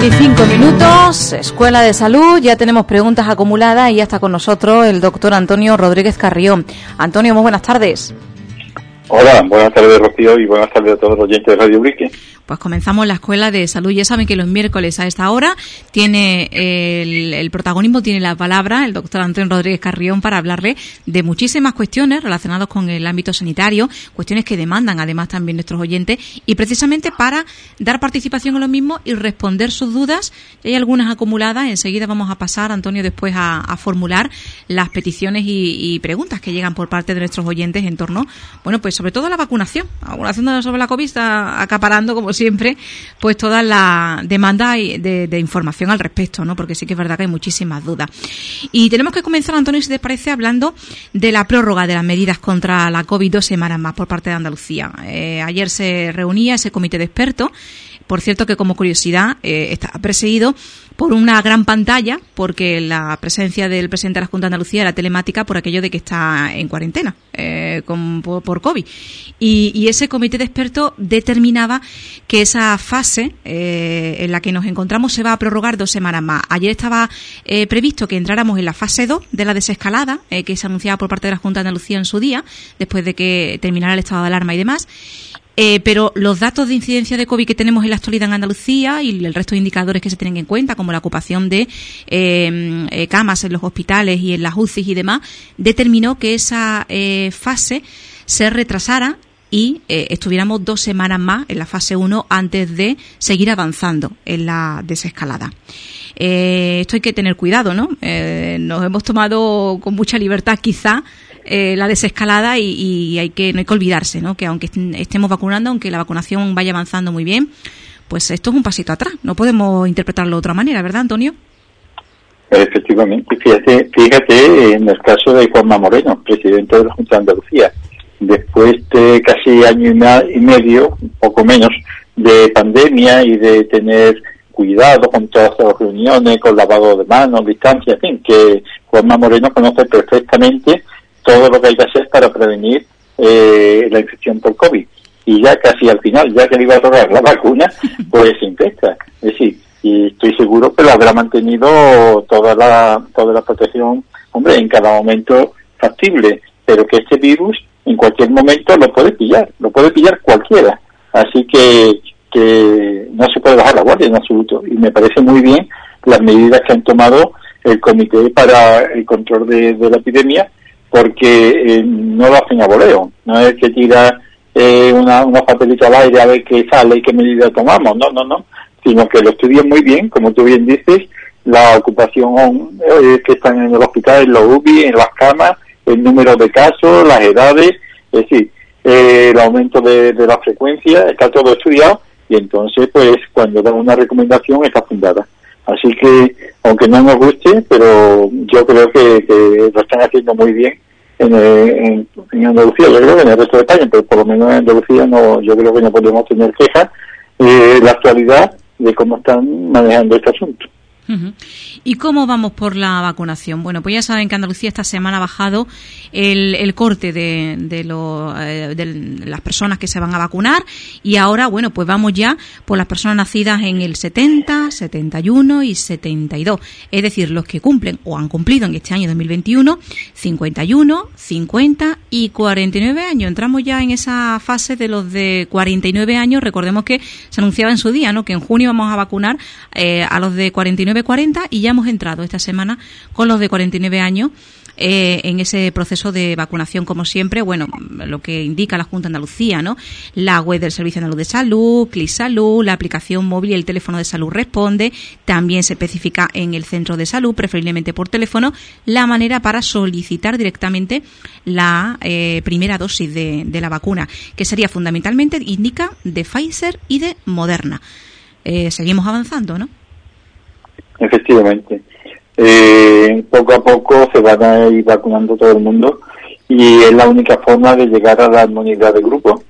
25 minutos, Escuela de Salud, ya tenemos preguntas acumuladas y ya está con nosotros el doctor Antonio Rodríguez Carrión. Antonio, muy buenas tardes. Hola, buenas tardes Rocío y buenas tardes a todos los oyentes de Radio Brique. Pues comenzamos la escuela de salud. Ya saben que los miércoles a esta hora tiene el, protagonismo, tiene la palabra el doctor Antonio Rodríguez Carrión para hablarle de muchísimas cuestiones relacionadas con el ámbito sanitario, cuestiones que demandan además también nuestros oyentes y precisamente para dar participación en lo mismo y responder sus dudas. Hay algunas acumuladas. Enseguida vamos a pasar, Antonio, después a, formular las peticiones y, preguntas que llegan por parte de nuestros oyentes en torno, bueno, pues sobre todo la vacunación. La vacunación sobre la COVID acaparando como siempre, pues toda la demanda de, información al respecto, ¿no? Porque sí que es verdad que hay muchísimas dudas. Y tenemos que comenzar, Antonio, si te parece, hablando de la prórroga de las medidas contra la COVID dos semanas más por parte de Andalucía. Eh, ayer se reunía ese comité de expertos. Por cierto que como curiosidad eh, está perseguido por una gran pantalla, porque la presencia del presidente de la Junta de Andalucía era telemática por aquello de que está en cuarentena eh, por, COVID. Y, ese comité de expertos determinaba que esa fase eh, en la que nos encontramos se va a prorrogar dos semanas más. Ayer estaba eh, previsto que entráramos en la fase 2 de la desescalada, que se anunciaba por parte de la Junta de Andalucía en su día, después de que terminara el estado de alarma y demás. Eh, pero los datos de incidencia de COVID que tenemos en la actualidad en Andalucía y el resto de indicadores que se tienen en cuenta, como la ocupación de eh, eh, camas en los hospitales y en las UCI y demás, determinó que esa fase se retrasara y estuviéramos dos semanas más en la fase 1 antes de seguir avanzando en la desescalada. esto hay que tener cuidado, ¿no? nos hemos tomado con mucha libertad quizá eh, la desescalada y, hay que no hay que olvidarse, ¿no? Que aunque estemos vacunando, aunque la vacunación vaya avanzando muy bien, pues esto es un pasito atrás. No podemos interpretarlo de otra manera, ¿verdad, Antonio? Efectivamente. Fíjate, fíjate en el caso de Juanma Moreno, presidente de la Junta de Andalucía. Después de casi año y medio, poco menos, de pandemia y de tener cuidado con todas las reuniones, con lavado de manos, distancia, en fin, que Juanma Moreno conoce perfectamente todo lo que hay que hacer para prevenir eh, la infección por COVID. Y ya casi al final, ya que le iba a tocar la vacuna, pues se infecta. Es decir, y estoy seguro que lo habrá mantenido toda la, toda la protección, hombre, en cada momento factible, pero que este virus en cualquier momento lo puede pillar, lo puede pillar cualquiera. Así que, que no se puede bajar la guardia en absoluto. Y me parece muy bien las medidas que han tomado el Comité para el Control de la Epidemia porque eh, no lo hacen a voleo, no es que tira eh, una, una papelita al aire a ver qué sale y qué medida tomamos, no, no, no, sino que lo estudian muy bien, como tú bien dices, la ocupación eh, que están en el hospital, en los UBI, en las camas, el número de casos, las edades, es decir, el aumento de, la frecuencia, está todo estudiado. Y entonces pues cuando dan una recomendación está fundada. Así que, aunque no nos guste, pero yo creo que, lo están haciendo muy bien en, en, Andalucía, yo creo que en el resto de España, pero por lo menos en Andalucía no, yo creo que no podemos tener quejas eh, la actualidad de cómo están manejando este asunto. ¿Y cómo vamos por la vacunación? Bueno, pues ya saben que Andalucía esta semana ha bajado el, corte de, eh, de, las personas que se van a vacunar y ahora, bueno, pues vamos ya por las personas nacidas en el 70, 71 y 72. Es decir, los que cumplen o han cumplido en este año 2021 51, 50 y 49 años. Entramos ya en esa fase de los de 49 años. Recordemos que se anunciaba en su día, ¿no? Que en junio vamos a vacunar eh, a los de 49 40 y ya hemos entrado esta semana con los de 49 años eh, en ese proceso de vacunación, como siempre, bueno, lo que indica la Junta de Andalucía, ¿no? La web del Servicio Andaluz de Salud, Clic Salud, la aplicación móvil y el teléfono de salud responde. También se especifica en el centro de salud, preferiblemente por teléfono, la manera para solicitar directamente la eh, primera dosis de, de, la vacuna, que sería fundamentalmente, indica, de Pfizer y de Moderna. Eh, seguimos avanzando, ¿no? Efectivamente. Eh, poco a poco se van a ir vacunando todo el mundo y es la única forma de llegar a la inmunidad de grupo.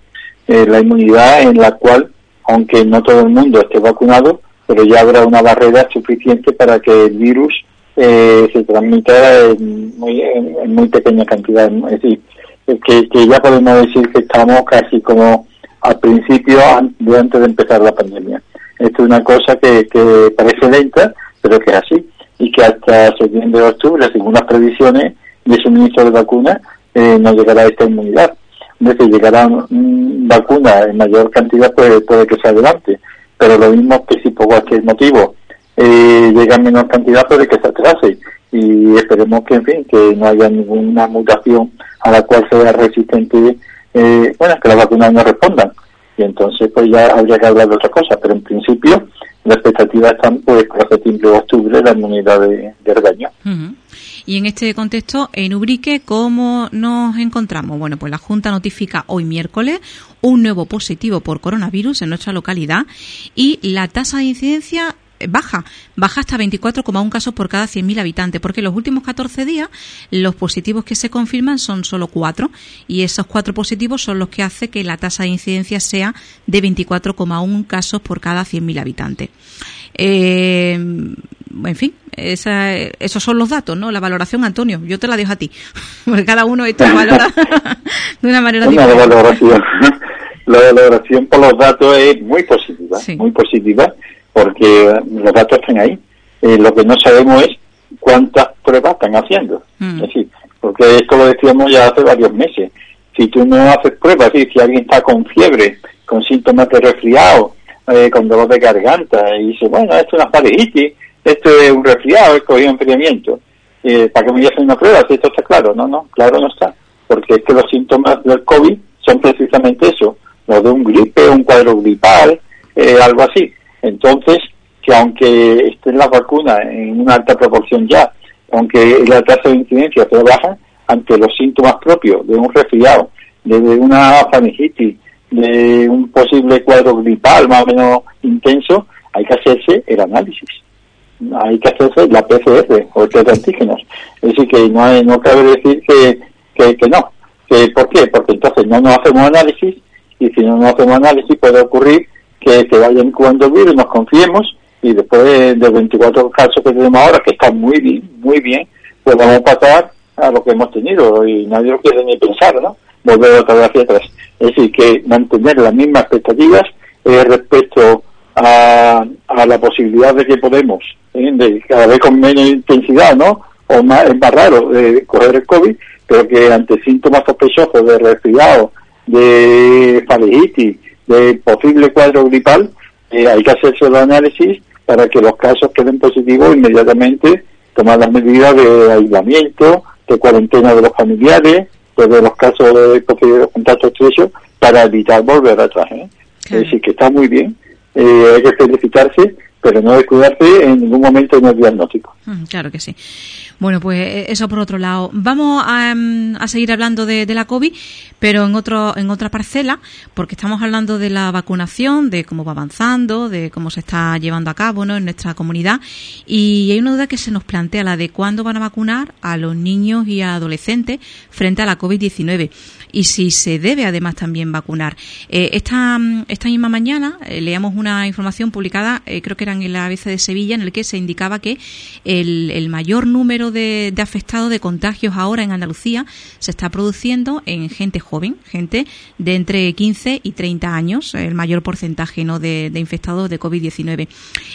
Eh, la inmunidad en la cual, aunque no todo el mundo esté vacunado, pero ya habrá una barrera suficiente para que el virus eh, se transmita en muy, en, muy pequeña cantidad. Es decir, que, que ya podemos decir que estamos casi como al principio, antes de empezar la pandemia. Esto es una cosa que, que parece lenta, pero que es así, y que hasta septiembre o octubre, según las previsiones de suministro de vacunas, eh, no llegará esta inmunidad. Es decir, llegará vacuna en mayor cantidad, puede, puede que sea adelante, pero lo mismo que si por cualquier motivo eh, llega en menor cantidad, puede que se atrase. Y esperemos que, en fin, que no haya ninguna mutación a la cual sea resistente, eh, bueno, que las vacunas no respondan. Y entonces, pues ya habría que hablar de otra cosa, pero en principio, la expectativa está pues para septiembre o octubre la inmunidad de, de. Y en este contexto, en Ubrique, ¿cómo nos encontramos? Bueno, pues la Junta notifica hoy miércoles un nuevo positivo por coronavirus en nuestra localidad y la tasa de incidencia baja, baja hasta 24,1 casos por cada 100.000 habitantes, porque los últimos 14 días los positivos que se confirman son solo 4 y esos 4 positivos son los que hace que la tasa de incidencia sea de 24,1 casos por cada 100.000 habitantes. Eh, en fin, esos son los datos, ¿no? La valoración, Antonio, yo te la dejo a ti, porque cada uno esto valora de una manera una diferente. Valoración. La valoración por los datos es muy positiva, muy positiva porque los datos están ahí. Eh, lo que no sabemos es cuántas pruebas están haciendo. Mm. Es decir, porque esto lo decíamos ya hace varios meses. Si tú no haces pruebas, es si alguien está con fiebre, con síntomas de resfriado, eh, con dolor de garganta, y dice, bueno, esto es una faringitis, esto es un resfriado, es un enfriamiento, eh, ¿para qué me voy a hacer una prueba? Si esto está claro, no, no, claro no está. Porque es que los síntomas del COVID son precisamente eso, los de un gripe, un cuadro gripal, algo así. Entonces, que aunque estén las vacunas en una alta proporción ya, aunque la tasa de incidencia sea baja, ante los síntomas propios de un resfriado, de una faringitis, de un posible cuadro gripal más o menos intenso, hay que hacerse el análisis. Hay que hacerse la PCR o el test de antígenos. Es decir, que no, hay, no cabe decir que, que, que no. Que, ¿Por qué? Porque entonces no nos hacemos análisis y si no nos hacemos análisis puede ocurrir que, que vaya incubando el nos confiemos y después de, 24 casos que tenemos ahora, que están muy bien, muy bien, pues vamos a pasar a lo que hemos tenido y nadie lo quiere ni pensar, ¿no? Volver otra vez hacia atrás. Es decir, que mantener las mismas expectativas eh, respecto a, a, la posibilidad de que podemos, ¿eh? de cada vez con menos intensidad, ¿no? O más, es más raro de coger el COVID, pero que ante síntomas sospechosos de resfriado, de faringitis, de posible cuadro gripal, eh, hay que hacerse el análisis para que los casos queden positivos inmediatamente, tomar las medidas de aislamiento, de cuarentena de los familiares, de los casos de contacto estrecho, para evitar volver atrás. ¿eh? Es decir, que está muy bien, eh, hay que felicitarse, pero no descuidarse en ningún momento en el diagnóstico. Mm, claro que sí. Bueno, pues eh, eso por otro lado. Vamos a, em, seguir hablando de, la COVID, pero en otro en otra parcela, porque estamos hablando de la vacunación, de cómo va avanzando, de cómo se está llevando a cabo ¿no? en nuestra comunidad. Y hay una duda que se nos plantea, la de cuándo van a vacunar a los niños y adolescentes frente a la COVID-19 y si se debe además también vacunar. Eh, esta, esta misma mañana eh, leíamos una información publicada, creo que era en la ABC de Sevilla, en el que se indicaba que el, el mayor número de, afectados de contagios ahora en Andalucía se está produciendo en gente joven, gente de entre 15 y 30 años, el mayor porcentaje ¿no? de, infectados de COVID-19.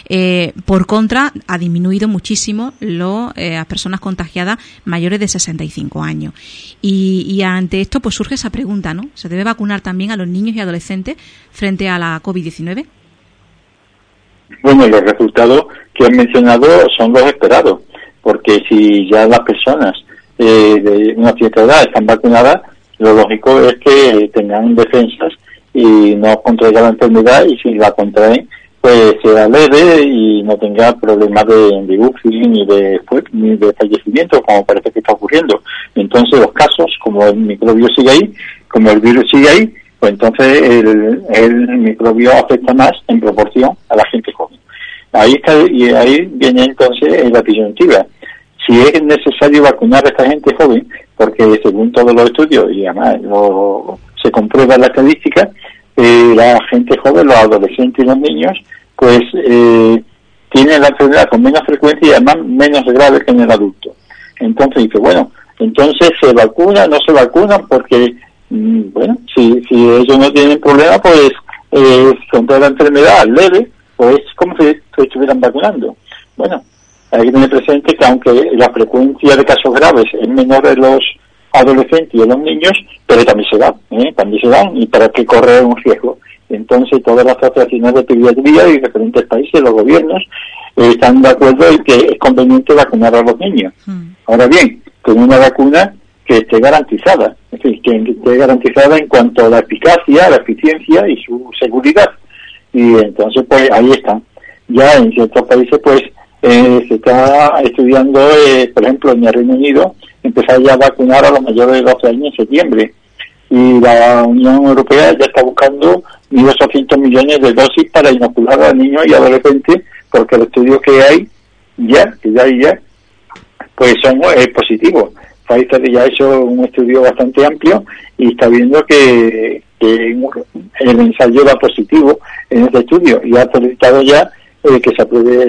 Eh, por contra, ha disminuido muchísimo lo, eh, las personas contagiadas mayores de 65 años. Y, y ante esto, pues surge esa pregunta, ¿no? ¿Se debe vacunar también a los niños y adolescentes frente a la COVID-19? Bueno, los resultados que han mencionado son los esperados porque si ya las personas eh, de una cierta edad están vacunadas, lo lógico es que tengan defensas y no contraigan la enfermedad y si la contraen, pues sea leve y no tenga problemas de, de ni de, ni de fallecimiento, como parece que está ocurriendo. Entonces los casos, como el microbio sigue ahí, como el virus sigue ahí, pues entonces el, el microbio afecta más en proporción a la gente joven. Ahí está, y ahí viene entonces la disyuntiva si es necesario vacunar a esta gente joven, porque según todos los estudios, y además se comprueba la estadística, eh, la gente joven, los adolescentes y los niños, pues eh, tienen la enfermedad con menos frecuencia y además menos grave que en el adulto. Entonces dice, bueno, entonces se vacuna, no se vacuna porque, mm, bueno, si, si ellos no tienen problema, pues eh, contra la enfermedad leve, pues como si se estuvieran vacunando. Bueno, hay que tener presente que aunque la frecuencia de casos graves es menor en los adolescentes y en los niños, pero también se dan, ¿eh? también se dan, y para qué correr un riesgo. Entonces, todas las asociaciones de pediatría y diferentes países, los gobiernos, eh, están de acuerdo en que es conveniente vacunar a los niños. Hmm. Ahora bien, con una vacuna que esté garantizada, es decir, que esté garantizada en cuanto a la eficacia, la eficiencia y su seguridad. Y entonces, pues ahí están. Ya en ciertos países, pues eh, se está estudiando, eh, por ejemplo, en el Reino Unido, empezar ya a vacunar a los mayores de 12 años en septiembre. Y la Unión Europea ya está buscando 1.800 millones de dosis para inocular a niños y adolescentes, porque los estudios que hay ya, que ya hay ya, pues son eh, positivos. Pfizer ya ha hecho un estudio bastante amplio y está viendo que, el ensayo va positivo en este estudio y ha solicitado ya eh, que se apruebe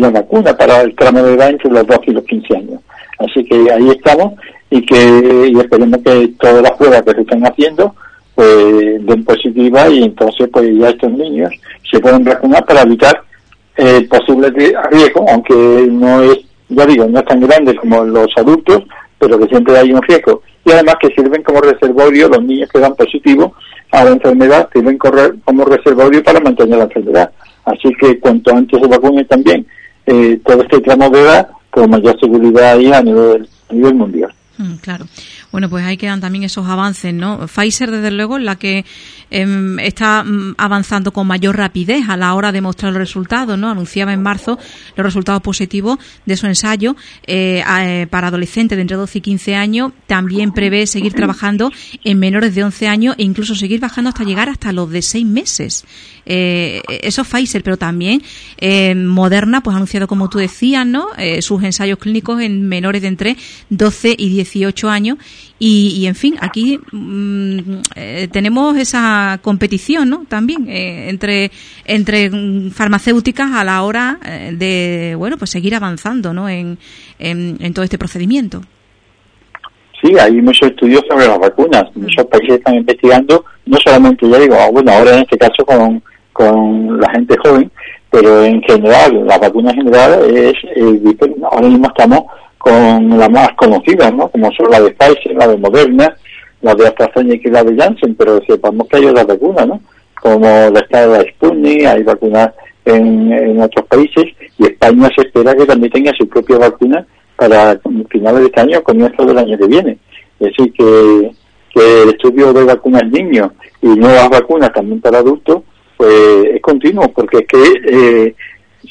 la vacuna para el tramo de edad entre los 12 y los 15 años. Así que ahí estamos y que y esperemos que todas las pruebas que se están haciendo pues den positiva y entonces pues ya estos niños se pueden vacunar para evitar eh, posibles riesgos, aunque no es, ya digo, no es tan grande como los adultos, pero que siempre hay un riesgo. Y además que sirven como reservorio, los niños que dan positivo a la enfermedad sirven como reservorio para mantener la enfermedad. Así que cuanto antes se vacune también eh, todo este tramo de edad, con mayor seguridad ahí a nivel, a nivel mundial. Mm, claro. Bueno, pues ahí quedan también esos avances, ¿no? Pfizer, desde luego, la que em, está mm, avanzando con mayor rapidez a la hora de mostrar los resultados, ¿no? Anunciaba en marzo los resultados positivos de su ensayo eh, eh, para adolescentes de entre 12 y 15 años. También prevé seguir trabajando en menores de 11 años e incluso seguir bajando hasta llegar hasta los de 6 meses. Eh, eso es Pfizer, pero también eh, Moderna, pues ha anunciado, como tú decías, ¿no? sus ensayos clínicos en menores de entre 12 y 18 años y, en fin, aquí mm, eh, tenemos esa competición ¿no? también eh, entre, entre farmacéuticas a la hora eh, de bueno pues seguir avanzando ¿no? en, en, todo este procedimiento. Sí, hay muchos estudios sobre las vacunas. Muchos países están investigando, no solamente, ya digo, bueno, ahora en este caso con, con la gente joven, pero en general, la vacuna en general es, ahora mismo estamos con las más conocidas, ¿no? Como son la de Pfizer, la de Moderna, la de AstraZeneca y la de Janssen, pero sepamos que hay otras vacunas, ¿no? Como la está de Sputnik, hay vacunas en, en otros países y España se espera que también tenga su propia vacuna para finales de este año comienzo del año que viene. Es decir, que, que el estudio de vacunas niños y nuevas vacunas también para adultos, pues es continuo, porque es que eh,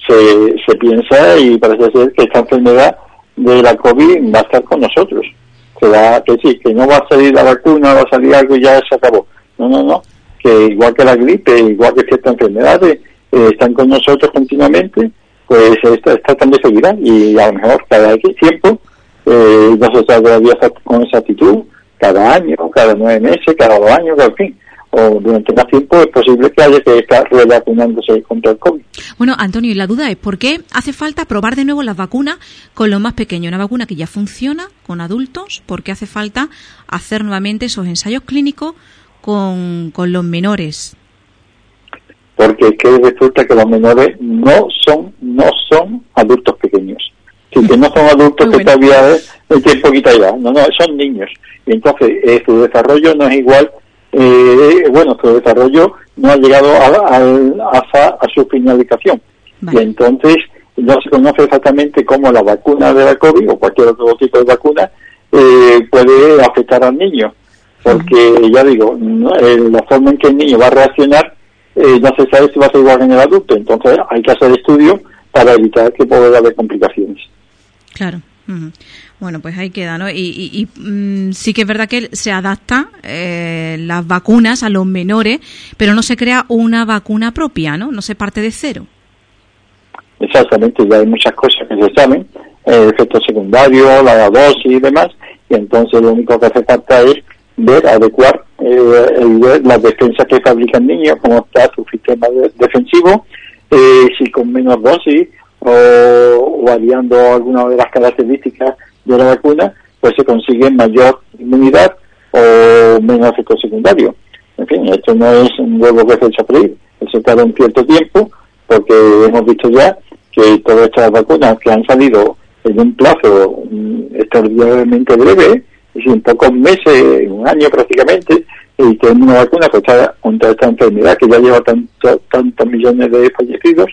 se, se piensa y parece ser que esta enfermedad de la COVID va a estar con nosotros. Que, va, que sí, que no va a salir la vacuna, va a salir algo y ya se acabó. No, no, no. Que igual que la gripe, igual que ciertas enfermedades, eh, están con nosotros continuamente, pues esta, esta también seguirá y a lo mejor cada tiempo eh, no se sabe todavía con esa actitud, cada año, cada nueve meses, cada dos años, en fin o durante más tiempo es posible que haya que estar revacunándose contra el COVID. Bueno, Antonio, y la duda es, ¿por qué hace falta probar de nuevo las vacunas con los más pequeños? Una vacuna que ya funciona con adultos, ¿por qué hace falta hacer nuevamente esos ensayos clínicos con, con los menores? Porque es que resulta que los menores no son, no son adultos pequeños. Si que no son adultos que todavía tienen poquita edad, no, no, son niños. Y entonces eh, su desarrollo no es igual eh, bueno, su desarrollo no ha llegado a, a, su finalización. Y entonces no se conoce exactamente cómo la vacuna de la COVID o cualquier otro tipo de vacuna eh, puede afectar al niño. Porque, ya digo, eh, la forma en que el niño va a reaccionar eh, no se sabe si va a ser igual en el adulto. Entonces hay que hacer estudios para evitar que pueda haber complicaciones. Claro. Bueno, pues ahí queda, ¿no? Y, mm, sí que es verdad que se adapta eh, las vacunas a los menores, pero no se crea una vacuna propia, ¿no? No se parte de cero. Exactamente, ya hay muchas cosas que se saben, eh, efectos secundarios, la dosis y demás, y entonces lo único que hace falta es ver, adecuar eh, las defensas que fabrican niños, cómo está su sistema defensivo, eh, si con menos dosis o, variando alguna de las características de la vacuna, pues se consigue mayor inmunidad o menos efecto secundario. En fin, esto no es un huevo que se echa a freír, eso tarda un cierto tiempo, porque hemos visto ya que todas estas vacunas que han salido en un plazo mm, extraordinariamente breve, y en pocos meses, un año prácticamente, y que una vacuna contra, contra esta enfermedad que ya lleva tanto, tantos millones de fallecidos.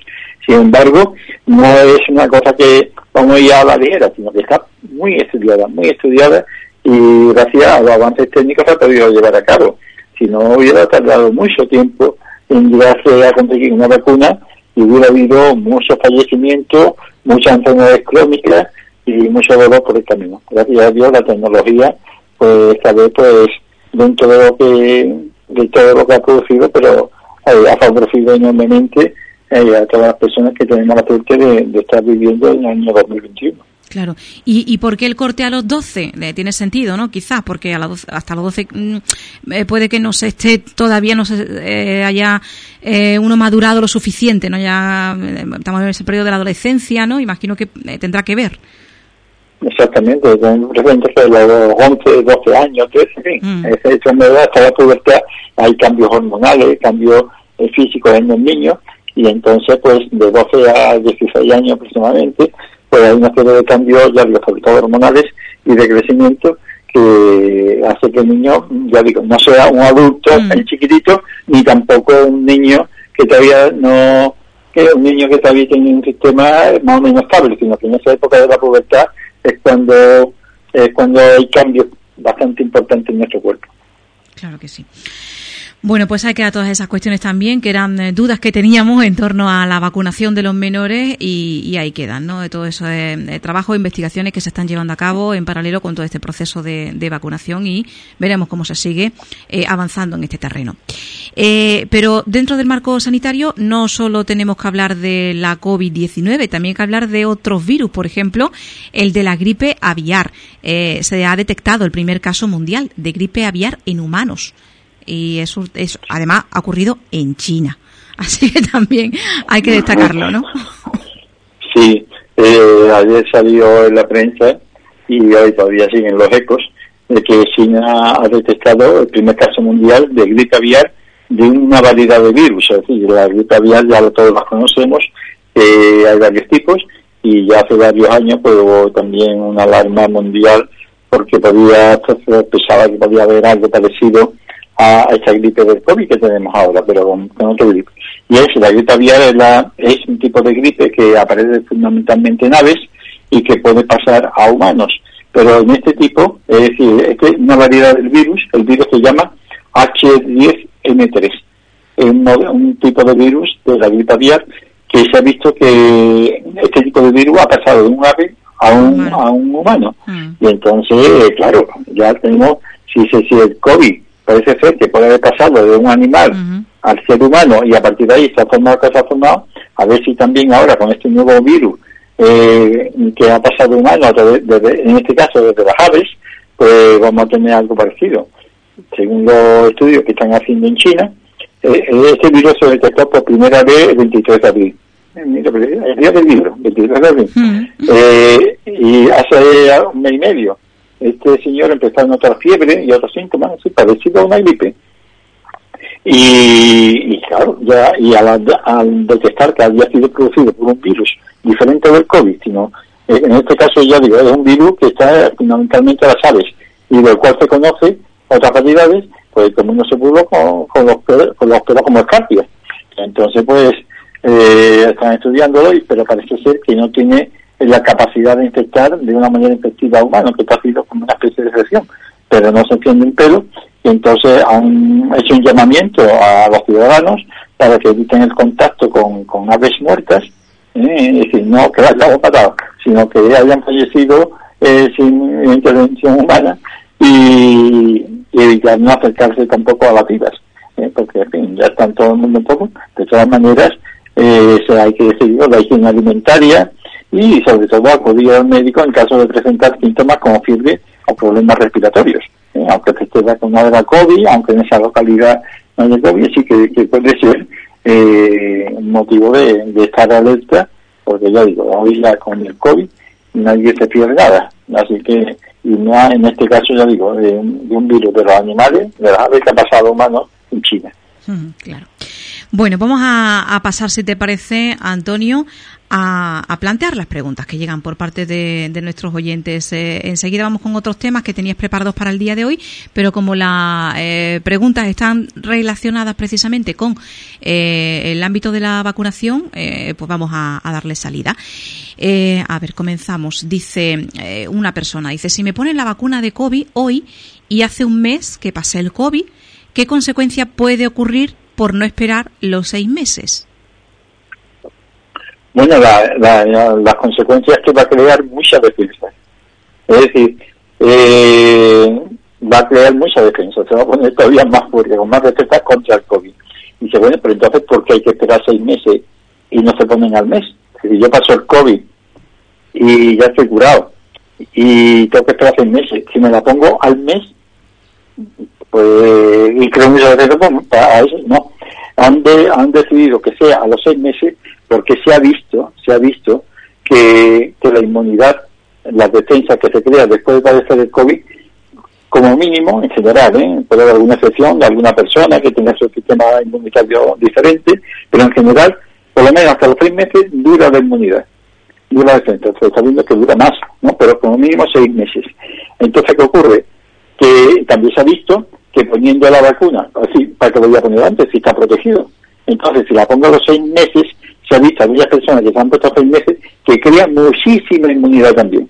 Sin embargo, no es una cosa que vamos a ir a la ligera, sino que está muy estudiada, muy estudiada y gracias a los avances técnicos se ha podido llevar a cabo. Si no hubiera tardado mucho tiempo en llegarse a conseguir una vacuna y hubiera habido muchos fallecimientos, muchas enfermedades crónicas y mucho dolor por el camino. Gracias a Dios la tecnología, pues esta vez pues dentro de lo que de todo lo que ha producido, pero eh, ha favorecido enormemente eh, a todas las personas que tenemos la suerte de, estar viviendo en el año 2021. Claro. ¿Y, ¿Y por qué el corte a los 12? Eh, tiene sentido, ¿no? Quizás, porque a la hasta los 12 mm, puede que no se esté, todavía no se haya uno madurado lo suficiente, ¿no? Ya estamos en ese periodo de la adolescencia, ¿no? Imagino que tendrá que ver. Exactamente, con de los 11, 12 años, 13, en fin, mm. esa enfermedad hasta la pubertad hay cambios hormonales, cambios eh, físicos en los niños, y entonces, pues, de 12 a 16 años aproximadamente, pues hay una serie de cambios, ya digo, sobre todo hormonales y de crecimiento, que hace que el niño, ya digo, no sea un adulto mm. chiquitito, ni tampoco un niño que todavía no, que un niño que todavía tiene un sistema más o menos estable, sino que en esa época de la pubertad es cuando, cuando hay cambios bastante importantes en nuestro cuerpo. Claro que sí. Bueno, pues hay que dar todas esas cuestiones también, que eran eh, dudas que teníamos en torno a la vacunación de los menores y, ahí quedan, ¿no? De todo eso de, trabajo e investigaciones que se están llevando a cabo en paralelo con todo este proceso de, vacunación y veremos cómo se sigue eh, avanzando en este terreno. Eh, pero dentro del marco sanitario no solo tenemos que hablar de la COVID-19, también hay que hablar de otros virus, por ejemplo, el de la gripe aviar. se ha detectado el primer caso mundial de gripe aviar en humanos y eso, eso además ha ocurrido en China. Así que también hay que destacarlo, ¿no? Sí, eh, ayer salió en la prensa y hoy todavía siguen los ecos de que China ha detectado el primer caso mundial de gripe aviar de una variedad de virus. Es decir, la gripe aviar ya todos la conocemos, eh, hay varios tipos y ya hace varios años pues, hubo también una alarma mundial porque podía, pensaba que podía haber algo parecido a esta gripe del COVID que tenemos ahora, pero con, otro gripe. Y es, la gripe aviar es, la, es un tipo de gripe que aparece fundamentalmente en aves y que puede pasar a humanos. Pero en este tipo, es decir, es una variedad del virus, el virus se llama H10N3. Es un, tipo de virus de la gripe aviar que se ha visto que este tipo de virus ha pasado de un ave a un, a un humano. Mm. Y entonces, claro, ya tenemos, si, si el COVID parece ser que puede haber pasado de un animal al ser humano y a partir de ahí se ha formado lo que se ha formado, a ver si también ahora con este nuevo virus eh, que ha pasado de humano, en este caso desde las aves, pues vamos a tener algo parecido. Según los estudios que están haciendo en China, eh, este virus se detectó por primera vez el 23 de abril. Eh, el día del libro, 23 de abril. eh, y hace un mes y medio este señor empezó a notar fiebre y otros síntomas así parecido a una gripe. Y, claro, ya y al, detectar que había sido producido por un virus diferente del COVID, sino eh, en este caso ya digo, es un virus que está fundamentalmente a las aves y del cual se conoce otras variedades, pues como no se pudo con, los pelos, con los como escarpias. Entonces, pues, eh, están estudiándolo, pero parece ser que no tiene la capacidad de infectar de una manera efectiva a humanos, que ha sido como una especie de excepción, pero no se entiende un pelo, y entonces han hecho un llamamiento a los ciudadanos para que eviten el contacto con, aves muertas, ¿eh? es decir, no que las matado, sino que hayan fallecido eh, sin intervención humana y, evitar no acercarse tampoco a las vivas, ¿eh? porque ya están todo el mundo un poco, de todas maneras, se hay que decir la higiene alimentaria, y sobre todo acudir al médico en caso de presentar síntomas como fiebre o problemas respiratorios. Eh, aunque te esté vacunado de la COVID, aunque en esa localidad no haya COVID, sí que, puede ser eh, motivo de, estar alerta, porque ya digo, hoy con el COVID nadie se pierde nada, así que, y no en este caso ya digo, de, un virus de los animales, de las aves que ha pasado a humanos en China. claro. Bueno, vamos a, pasar, si te parece, Antonio, a, plantear las preguntas que llegan por parte de, nuestros oyentes. Eh, enseguida vamos con otros temas que tenías preparados para el día de hoy, pero como las eh, preguntas están relacionadas precisamente con eh, el ámbito de la vacunación, pues vamos a, darle salida. a ver, comenzamos. Dice una persona, dice, si me ponen la vacuna de COVID hoy y hace un mes que pasé el COVID, ¿qué consecuencia puede ocurrir por no esperar los seis meses? Bueno, las consecuencias que va a crear muchas defensas. Es decir, eh, va a crear mucha defensa, se va a poner todavía más fuerte, con más defensas contra el COVID. Y dice, bueno, pero entonces, ¿por qué hay que esperar seis meses y no se ponen al mes? Si yo paso el COVID y ya estoy curado y tengo que esperar seis meses, si me la pongo al mes, pues, y creo muchas veces, bueno, para eso no. Han, han decidido que sea a los seis meses porque se ha visto, se ha visto que, que la inmunidad, las defensas que se crean después de padecer el COVID, como mínimo, en general, ¿eh? puede haber alguna excepción de alguna persona que tenga su sistema inmunitario diferente, pero en general, por lo menos hasta los seis meses, dura la inmunidad, dura la defensa. Entonces, está viendo que dura más, ¿no? Pero como mínimo seis meses. Entonces, ¿qué ocurre? Que también se ha visto que poniendo la vacuna, así, para que lo voy a poner antes, si está protegido. Entonces, si la pongo a los seis meses, se ha visto a muchas personas que se han puesto seis meses que crean muchísima inmunidad también.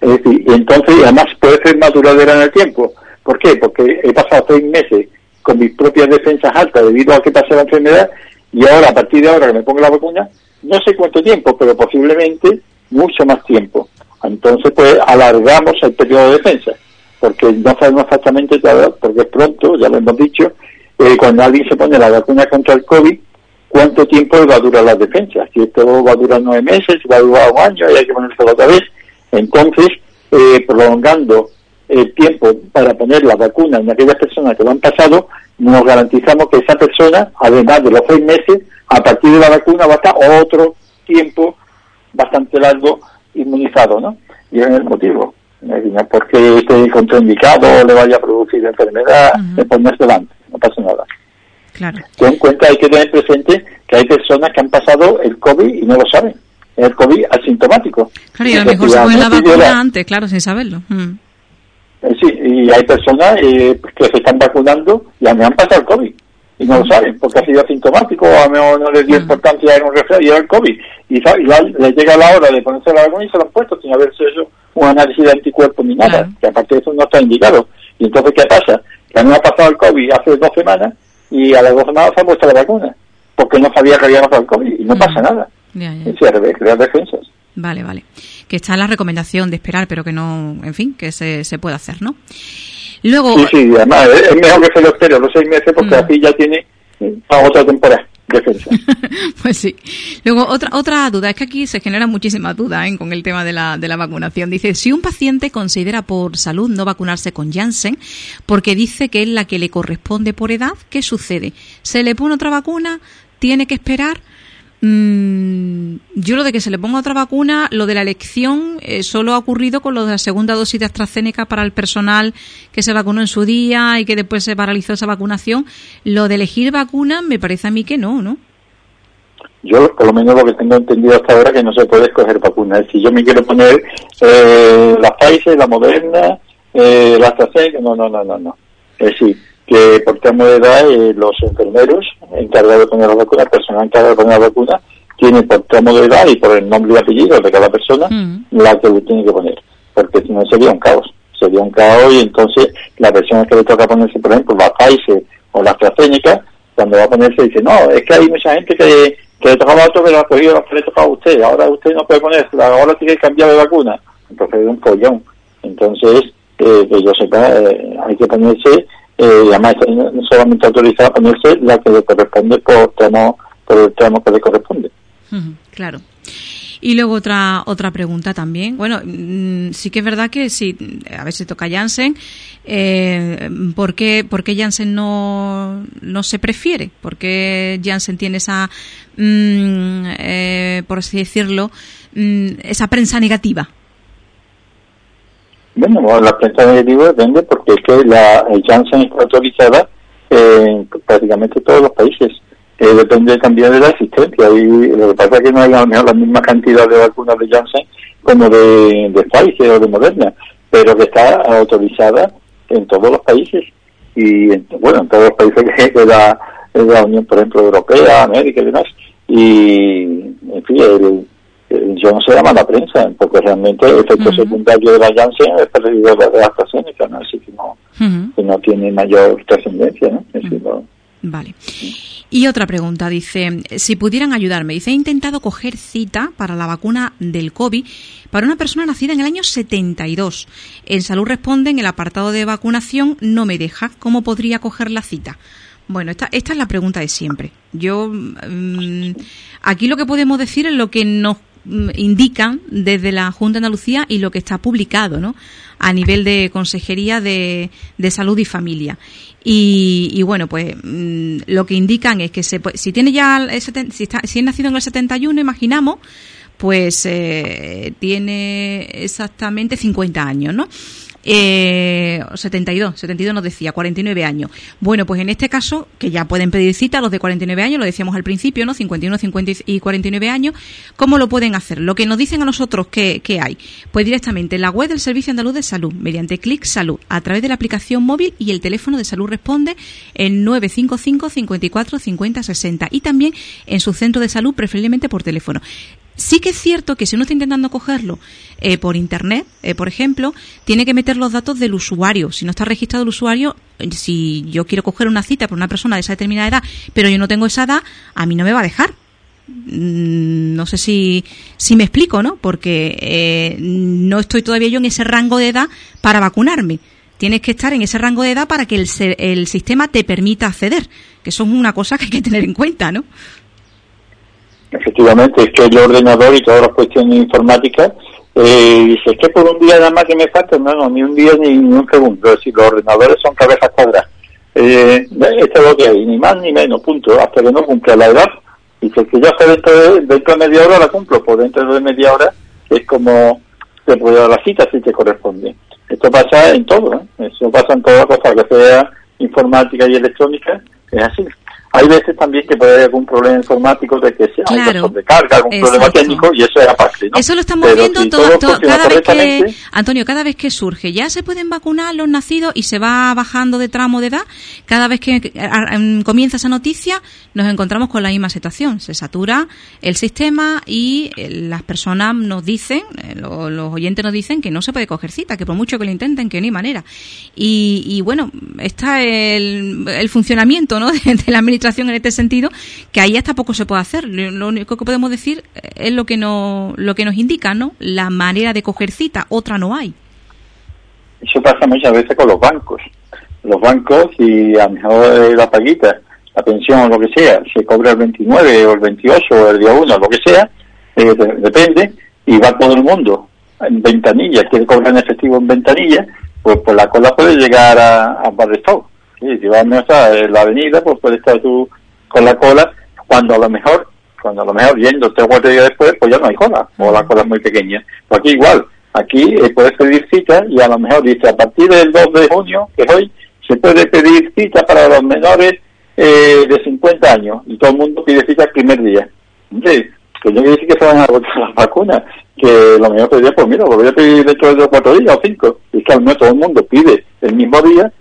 Es decir, y entonces, además puede ser más duradera en el tiempo. ¿Por qué? Porque he pasado seis meses con mis propias defensas altas debido a que pasé la enfermedad y ahora, a partir de ahora que me pongo la vacuna, no sé cuánto tiempo, pero posiblemente mucho más tiempo. Entonces, pues alargamos el periodo de defensa, porque no sabemos exactamente porque es pronto, ya lo hemos dicho, eh, cuando alguien se pone la vacuna contra el COVID, cuánto tiempo va a durar la defensa. Si esto va a durar nueve meses, va a durar un año y hay que ponerse otra vez. Entonces, eh, prolongando el tiempo para poner la vacuna en aquellas personas que lo han pasado, nos garantizamos que esa persona, además de los seis meses, a partir de la vacuna va a estar otro tiempo bastante largo inmunizado, ¿no? Y es el motivo. Porque esté contraindicado le vaya a producir enfermedad, uh ponerse delante, no pasa nada. Claro. Ten en cuenta, hay que tener presente que hay personas que han pasado el COVID y no lo saben. El COVID asintomático. Claro, y a lo mejor se ponen la vacuna antes, claro, sin saberlo. Mm. Eh, sí, y hay personas eh, que se están vacunando y a mí han pasado el COVID y no lo mm. saben porque ha sido asintomático o a mí no les dio mm. importancia en un resfriado y era el COVID. Y, les llega la hora de ponerse la vacuna y se lo han puesto sin haberse hecho un análisis de anticuerpos ni nada, que aparte de eso no está indicado. Y entonces, ¿qué pasa? Que a mí me ha pasado el COVID hace dos semanas y a las dos semanas se ha puesto la vacuna, porque no sabía que había pasado el COVID y no mm. pasa nada. Ya, crear defensas. Vale, vale. Que está la recomendación de esperar, pero que no, en fin, que se, se puede hacer, ¿no? Luego... Sí, sí, además es mejor que se lo espere los seis meses porque mm. así ya tiene para otra temporada. pues sí. Luego, otra, otra duda, es que aquí se genera muchísima duda ¿eh? con el tema de la, de la vacunación. Dice, si un paciente considera por salud no vacunarse con Janssen, porque dice que es la que le corresponde por edad, ¿qué sucede? ¿Se le pone otra vacuna? ¿Tiene que esperar? Mm, yo lo de que se le ponga otra vacuna, lo de la elección, eh, solo ha ocurrido con lo de la segunda dosis de AstraZeneca para el personal que se vacunó en su día y que después se paralizó esa vacunación. Lo de elegir vacuna me parece a mí que no, ¿no? Yo, por lo menos lo que tengo entendido hasta ahora, que no se puede escoger vacuna. Si yo me quiero poner eh, la Pfizer, la Moderna, eh, la AstraZeneca, no, no, no, no, no. Es que por tema de edad eh, los enfermeros encargados de poner la vacuna, el personal encargado de poner la vacuna, tiene por tramo de edad y por el nombre y apellido de cada persona mm. la que le tiene que poner, porque si no sería un caos, sería un caos y entonces la persona que le toca ponerse, por ejemplo, la Pfizer o la AstraZeneca, cuando va a ponerse dice, no, es que hay mucha gente que, que le tocaba a otro que lo ha podido, que le tocaba a usted, ahora usted no puede ponerse, ahora tiene que cambiar de vacuna, entonces es un pollón. Entonces, eh, que yo sepa, eh, hay que ponerse eh, además no solamente autorizada a ponerse la que le corresponde por, tramo, por el tramo que le corresponde. claro. Y luego otra otra pregunta también. Bueno, mm, sí que es verdad que si a ver si toca Janssen, eh, ¿por, qué, ¿por qué Janssen no, no se prefiere? ¿Por qué Janssen tiene esa, mm, eh, por así decirlo, mm, esa prensa negativa? Bueno, la prensa negativa depende porque es que la Janssen está autorizada en prácticamente todos los países eh, depende también de la existencia. Y lo que pasa es que no hay la misma cantidad de vacunas de Janssen como de, de Pfizer o de Moderna, pero que está autorizada en todos los países. Y bueno, en todos los países de la, de la Unión, por ejemplo, Europea, América y demás. Y, en fin, el, yo no se llama la prensa, porque realmente el efecto secundario de la Janssen es perdido de la AstraZeneca, ¿no? así que no, que no tiene mayor trascendencia. ¿no? Vale. Y otra pregunta, dice, si pudieran ayudarme, dice, he intentado coger cita para la vacuna del COVID para una persona nacida en el año 72. En salud responde, en el apartado de vacunación no me deja. ¿Cómo podría coger la cita? Bueno, esta, esta es la pregunta de siempre. Yo, mm, aquí lo que podemos decir es lo que nos mm, indican desde la Junta de Andalucía y lo que está publicado, ¿no? A nivel de Consejería de, Salud y Familia. Y, bueno, pues mm, lo que indican es que se, si tiene ya, si, está, si es nacido en el 71, imaginamos, pues eh, tiene exactamente 50 años, ¿no? Eh, 72, 72 nos decía, 49 años. Bueno, pues en este caso, que ya pueden pedir cita los de 49 años, lo decíamos al principio, ¿no? 51, 50 y 49 años, ¿cómo lo pueden hacer? Lo que nos dicen a nosotros que, hay, pues directamente en la web del Servicio Andaluz de Salud, mediante Clic Salud, a través de la aplicación móvil y el teléfono de salud responde en 955 54 50 60 y también en su centro de salud, preferiblemente por teléfono. Sí que es cierto que si uno está intentando cogerlo eh, por Internet, eh, por ejemplo, tiene que meter los datos del usuario. Si no está registrado el usuario, eh, si yo quiero coger una cita por una persona de esa determinada edad, pero yo no tengo esa edad, a mí no me va a dejar. Mm, no sé si, si me explico, ¿no? Porque no estoy todavía yo en ese rango de edad para vacunarme. Tienes que estar en ese rango de edad para que el, el sistema te permita acceder, que eso es una cosa que hay que tener en cuenta, ¿no? Efectivamente, es que el ordenador y todas las cuestiones informáticas, eh, dice, que por un día nada más que me falta, no, no, ni un día ni, un segundo, es decir, los ordenadores son cabezas cuadradas. Eh, esto es lo que hay, ni más ni menos, punto, hasta que no cumpla la edad. Dice que ya sé dentro de, dentro de media hora la cumplo, pues dentro de media hora es como te puede dar la cita si te corresponde. Esto pasa en todo, ¿eh? eso pasa en todas las cosas, que sea informática y electrónica, es así. Hay veces también que puede haber algún problema informático de que sea claro, carga, algún problema técnico y eso es aparte. Eso lo estamos viendo cada vez que, Antonio, cada vez que surge, ya se pueden vacunar los nacidos y se va bajando de tramo de edad. Cada vez que comienza esa noticia, nos encontramos con la misma situación. Se satura el sistema y eh, las personas nos dicen, eh, los oyentes nos dicen que no se puede coger cita, que por mucho que lo intenten, que no hay manera. Y, bueno, está el, el funcionamiento ¿no? de, de la administración en este sentido, que ahí hasta poco se puede hacer. Lo único que podemos decir es lo que, no, lo que nos indica, ¿no? La manera de coger cita, otra no hay. Eso pasa muchas veces con los bancos. Los bancos, y a lo mejor la paguita, la pensión o lo que sea, se cobra el 29 o el 28 o el día 1, lo que sea, eh, depende, y va todo el mundo en ventanilla, quiere cobrar en efectivo en ventanilla, pues por la cola puede llegar a, a Sí, si vas a la avenida, pues puedes estar tú con la cola, cuando a lo mejor, cuando a lo mejor yendo tres o cuatro días después, pues ya no hay cola, o la cola es muy pequeña. Pues aquí igual, aquí eh, puedes pedir cita y a lo mejor dice, a partir del 2 de junio, que es hoy, se puede pedir cita para los menores eh, de 50 años, y todo el mundo pide cita el primer día. Sí, que yo decir que se van a agotar las vacunas, que lo mejor sería, pues mira, lo voy a pedir dentro de cuatro días o cinco. Y que al menos todo el mundo pide el mismo día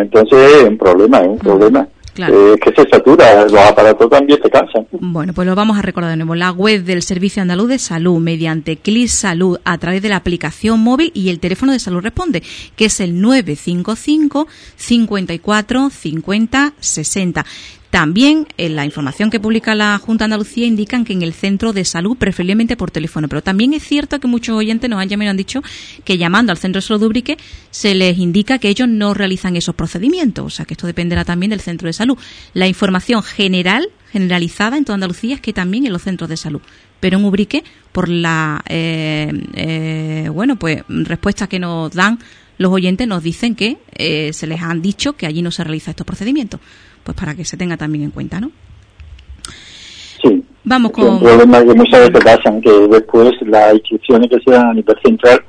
entonces es un problema, es un problema. Eh, que se satura, los aparatos también te cansan. Bueno, pues lo vamos a recordar de nuevo. La web del Servicio Andaluz de Salud, mediante CLIS Salud, a través de la aplicación móvil y el teléfono de salud responde, que es el 955 54 50 60. También en la información que publica la Junta de Andalucía indican que en el centro de salud, preferiblemente por teléfono. Pero también es cierto que muchos oyentes nos han llamado y han dicho que llamando al centro de salud Ubrique se les indica que ellos no realizan esos procedimientos. O sea que esto dependerá también del centro de salud. La información general, generalizada en toda Andalucía, es que también en los centros de salud. pero en Ubrique, por la, eh, eh, bueno, pues respuesta que nos dan los oyentes, nos dicen que eh, se les han dicho que allí no se realizan estos procedimientos. Pues para que se tenga también en cuenta, ¿no? Sí. Vamos con... Un problema que muchas veces pasan, que después las inscripciones que se dan a nivel central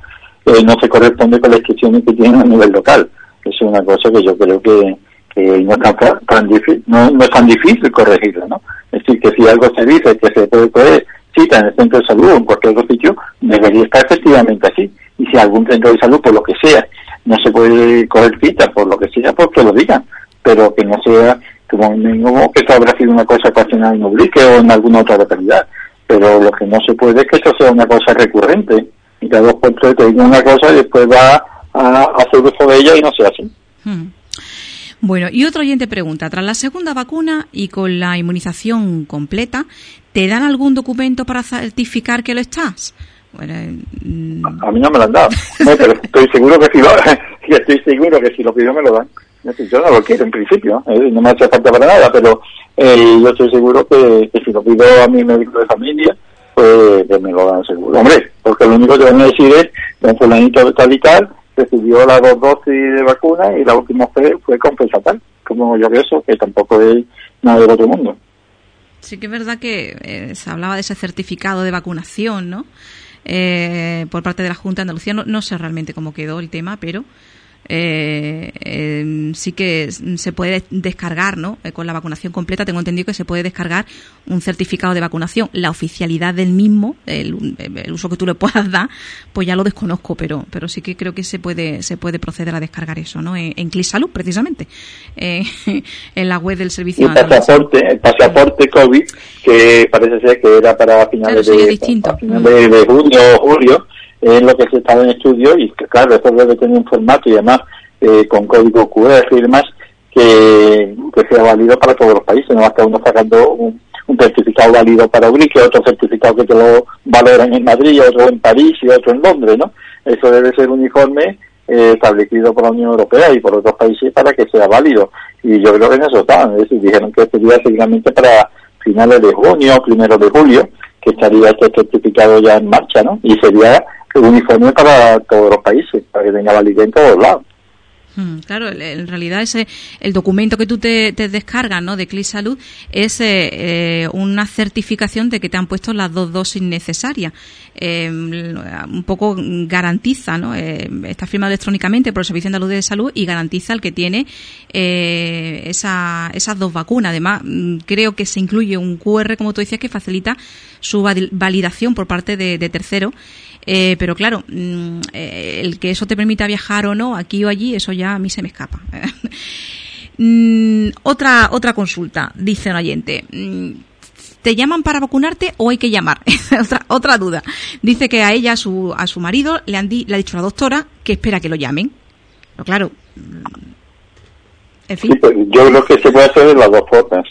no se corresponde con las inscripciones que tienen a nivel local. Eso es una cosa que yo creo que, no, es tan, difícil, no, no, es tan difícil corregirlo, ¿no? Es decir, que si algo se dice que se puede poner cita en el centro de salud o en cualquier otro sitio, debería estar efectivamente así. Y si algún centro de salud, por lo que sea, no se puede coger cita, por lo que sea, pues que lo digan, pero que no sea como, que esto habrá sido una cosa ocasional en Ubrique o en alguna otra localidad. Pero lo que no se puede es que esto sea una cosa recurrente y cada dos por tres te diga una cosa y después va a hacer uso de ella y no sea así. Hmm. Bueno, y otro oyente pregunta, tras la segunda vacuna y con la inmunización completa, ¿te dan algún documento para certificar que lo estás? Bueno, mm, a, mí no me lo han dado, pero estoy seguro que si lo, estoy seguro que si lo pido me lo dan. Yo no lo quiero en principio, ¿eh? no me hace falta para nada, pero eh, yo estoy seguro que, si lo pido a mi médico de familia, pues que me lo dan seguro. Hombre, porque lo único que van a decir es, un fulanito tal y tal, recibió las dos dosis de vacuna y la última fue, fue compensatoria, como yo eso, que tampoco es nada del otro mundo. Sí que es verdad que eh, se hablaba de ese certificado de vacunación, ¿no? Eh, por parte de la Junta de Andalucía. no, sé realmente cómo quedó el tema, pero eh, eh, sí que se puede descargar, ¿no? Eh, con la vacunación completa tengo entendido que se puede descargar un certificado de vacunación. La oficialidad del mismo, el, uso que tú le puedas dar, pues ya lo desconozco, pero pero sí que creo que se puede se puede proceder a descargar eso, ¿no? En, en Salud, precisamente, en la web del servicio. El pasaporte, el pasaporte COVID, que parece ser que era para finales, de, finales de junio o julio es lo que se estaba en estudio y claro, esto debe tener un formato y además eh, con código QR firmas que, que sea válido para todos los países, no hasta uno sacando un, certificado válido para Ubrique, otro certificado que te lo valoran en Madrid, otro en París y otro en Londres, ¿no? Eso debe ser uniforme eh, establecido por la Unión Europea y por otros países para que sea válido. Y yo creo que en eso estaban, es decir, dijeron que sería seguramente para finales de junio, primero de julio, que estaría este certificado ya en marcha, ¿no? Y sería uniforme para todos los países, para que tenga validez en todos lados. Hmm, claro, en realidad ese el documento que tú te, descargas ¿no? de CLI Salud es eh, eh, una certificación de que te han puesto las dos dosis necesarias. Eh, un poco garantiza, ¿no? está firmado electrónicamente por el Servicio Andaluz de Salud y garantiza el que tiene esa, esas dos vacunas. Además, mm, creo que se incluye un QR, como tú decías, que facilita su validación por parte de, de terceros eh, pero claro, mm, eh, el que eso te permita viajar o no, aquí o allí, eso ya a mí se me escapa. Mm, otra, otra consulta, dice un oyente. Mm, ¿Te llaman para vacunarte o hay que llamar? otra, otra duda. Dice que a ella, a su, a su marido, le, han le ha dicho la doctora que espera que lo llamen. Pero claro, en fin. Pues, yo creo que se puede hacer de las dos formas.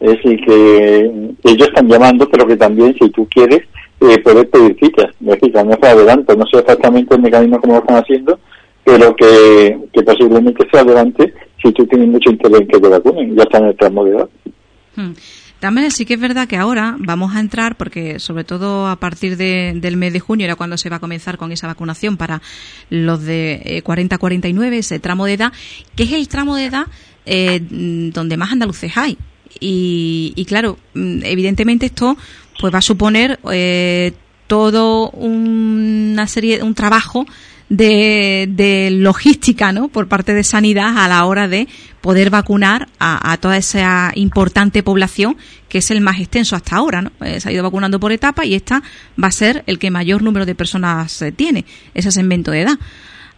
Es decir, que ellos están llamando, pero que también, si tú quieres, eh, puedes pedir citas. Es decir, no se adelante. No sé exactamente el mecanismo como lo están haciendo, pero que, que posiblemente sea adelante si tú tienes mucho interés en que te vacunen. Ya está en el tramo de edad. Hmm. También sí que es verdad que ahora vamos a entrar, porque sobre todo a partir del mes de junio era cuando se va a comenzar con esa vacunación para los de 40-49, eh, ese tramo de edad, que es el tramo de edad eh, donde más andaluces hay. Y, y, claro, mm, evidentemente esto pues va a suponer eh, todo una serie, un trabajo de, logística, ¿no? Por parte de sanidad a la hora de poder vacunar a, toda esa importante población que es el más extenso hasta ahora, ¿no? Eh, se ha ido vacunando por etapas y esta va a ser el que mayor número de personas eh, tiene, ese segmento de edad.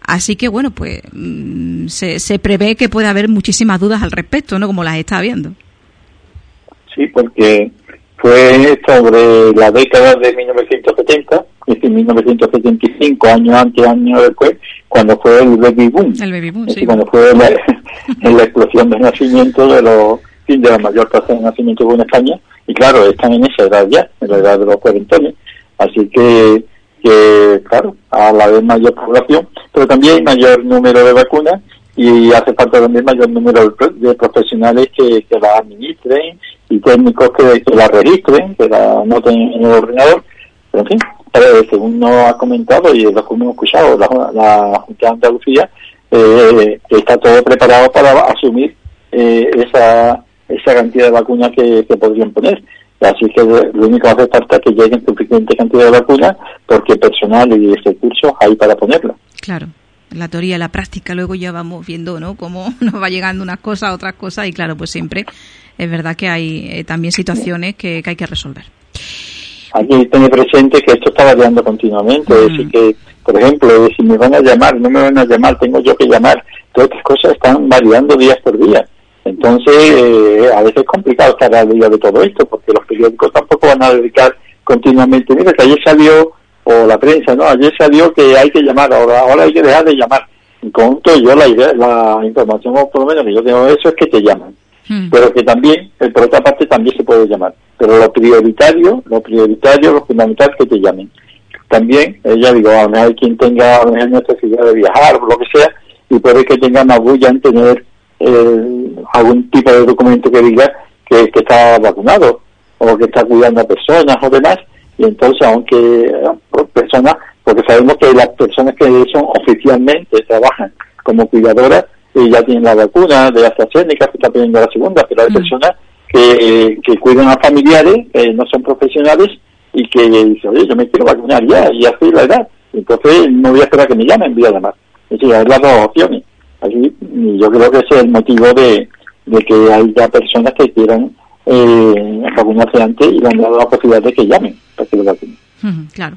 Así que bueno, pues mm, se, se prevé que puede haber muchísimas dudas al respecto, ¿no? Como las está habiendo. Sí, porque fue sobre la década de 1970, es decir, 1975, año antes, año después, cuando fue el baby boom. El baby boom, sí. Cuando fue la, la explosión de nacimiento de los de la mayor tasa de nacimiento en España, y claro, están en esa edad ya, en la edad de los cuarentones, así que, que claro, a la vez mayor población, pero también mayor número de vacunas, y hace falta también mayor número de profesionales que, que las administren y técnicos que, la registren, que la noten en el ordenador, pero en fin, según nos ha comentado y lo que hemos escuchado, la, Junta de Andalucía, eh, está todo preparado para asumir eh, esa, esa cantidad de vacunas que, podrían poner. Así que lo único que hace falta es que lleguen suficiente cantidad de vacunas porque personal y recursos hay para ponerlo. Claro la teoría y la práctica luego ya vamos viendo no cómo nos va llegando unas cosas otras cosas y claro pues siempre es verdad que hay eh, también situaciones que, hay que resolver aquí tener presente que esto está variando continuamente es decir mm. que por ejemplo si me van a llamar no me van a llamar tengo yo que llamar todas estas cosas están variando días por día entonces, eh, a veces es complicado estar al día de todo esto, porque los periódicos tampoco van a dedicar continuamente. Mira, que ayer salió, o la prensa, ¿no? Ayer salió que hay que llamar, ahora, ahora hay que dejar de llamar. En conjunto, yo la idea, la información, o por lo menos que yo tengo de eso, es que te llaman. Hmm. Pero que también, eh, por otra parte, también se puede llamar. Pero lo prioritario, lo prioritario, lo fundamental es que te llamen. También, eh, ya digo, a lo mejor hay quien tenga a lo mejor necesidad de viajar o lo que sea, y puede que tenga más bulla en tener eh, algún tipo de documento que diga que, está vacunado o que está cuidando a personas o demás. Y entonces, aunque eh, personas, porque sabemos que las personas que son oficialmente trabajan como cuidadoras y ya tienen la vacuna de AstraZeneca, que está pidiendo la segunda, pero hay mm. personas que, que cuidan a familiares, no son profesionales y que dicen, oye, yo me quiero vacunar ya, y así la edad. Entonces, no voy a esperar que me llamen, voy a llamar. Es decir, hay las dos opciones yo creo que ese es el motivo de, que haya personas que quieran eh, vacunarse antes y le han dado la posibilidad de que llamen para que lo vacunen. Claro.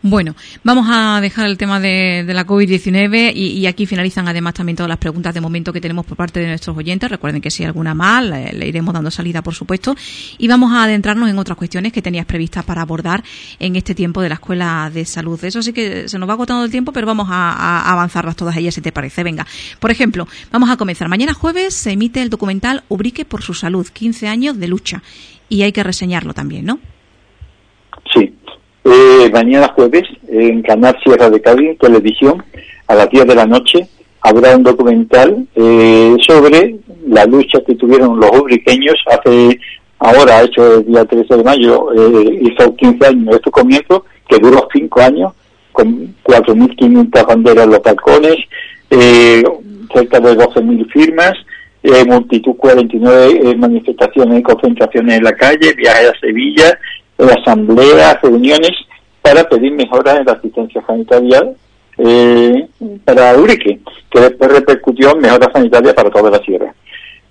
Bueno, vamos a dejar el tema de, la COVID-19 y, aquí finalizan además también todas las preguntas de momento que tenemos por parte de nuestros oyentes. Recuerden que si hay alguna mal, le, iremos dando salida, por supuesto. Y vamos a adentrarnos en otras cuestiones que tenías previstas para abordar en este tiempo de la Escuela de Salud. Eso sí que se nos va agotando el tiempo, pero vamos a, avanzarlas todas ellas si te parece. Venga, por ejemplo, vamos a comenzar. Mañana jueves se emite el documental Ubrique por su salud, 15 años de lucha. Y hay que reseñarlo también, ¿no? Sí, eh, mañana jueves, en Canal Sierra de Cádiz, televisión, a las 10 de la noche, habrá un documental eh, sobre la lucha que tuvieron los ubriqueños hace, ahora, hecho el día 13 de mayo, eh, hizo 15 años de su comienzo, que duró 5 años, con 4.500 banderas en los balcones, eh, cerca de 12.000 firmas, eh, multitud 49 manifestaciones y concentraciones en la calle, viajes a Sevilla, asambleas, reuniones para pedir mejoras en la asistencia sanitaria eh, para Urique, que después repercutió en mejoras sanitarias para toda la sierra.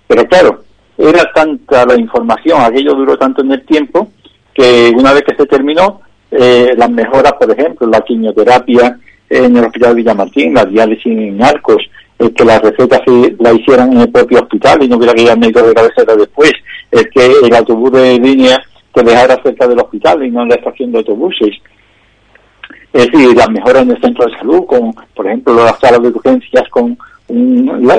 Pero claro, era tanta la información, aquello duró tanto en el tiempo, que una vez que se terminó, eh, las mejoras, por ejemplo, la quimioterapia en el Hospital Villamartín, la diálisis en Arcos, el que las recetas se la hicieran en el propio hospital y no hubiera que ir al médico de cabecera después, el que el autobús de línea que dejara cerca del hospital y no en la estación de autobuses. Es decir, las mejoras en el centro de salud, con, por ejemplo, las salas de urgencias, con un,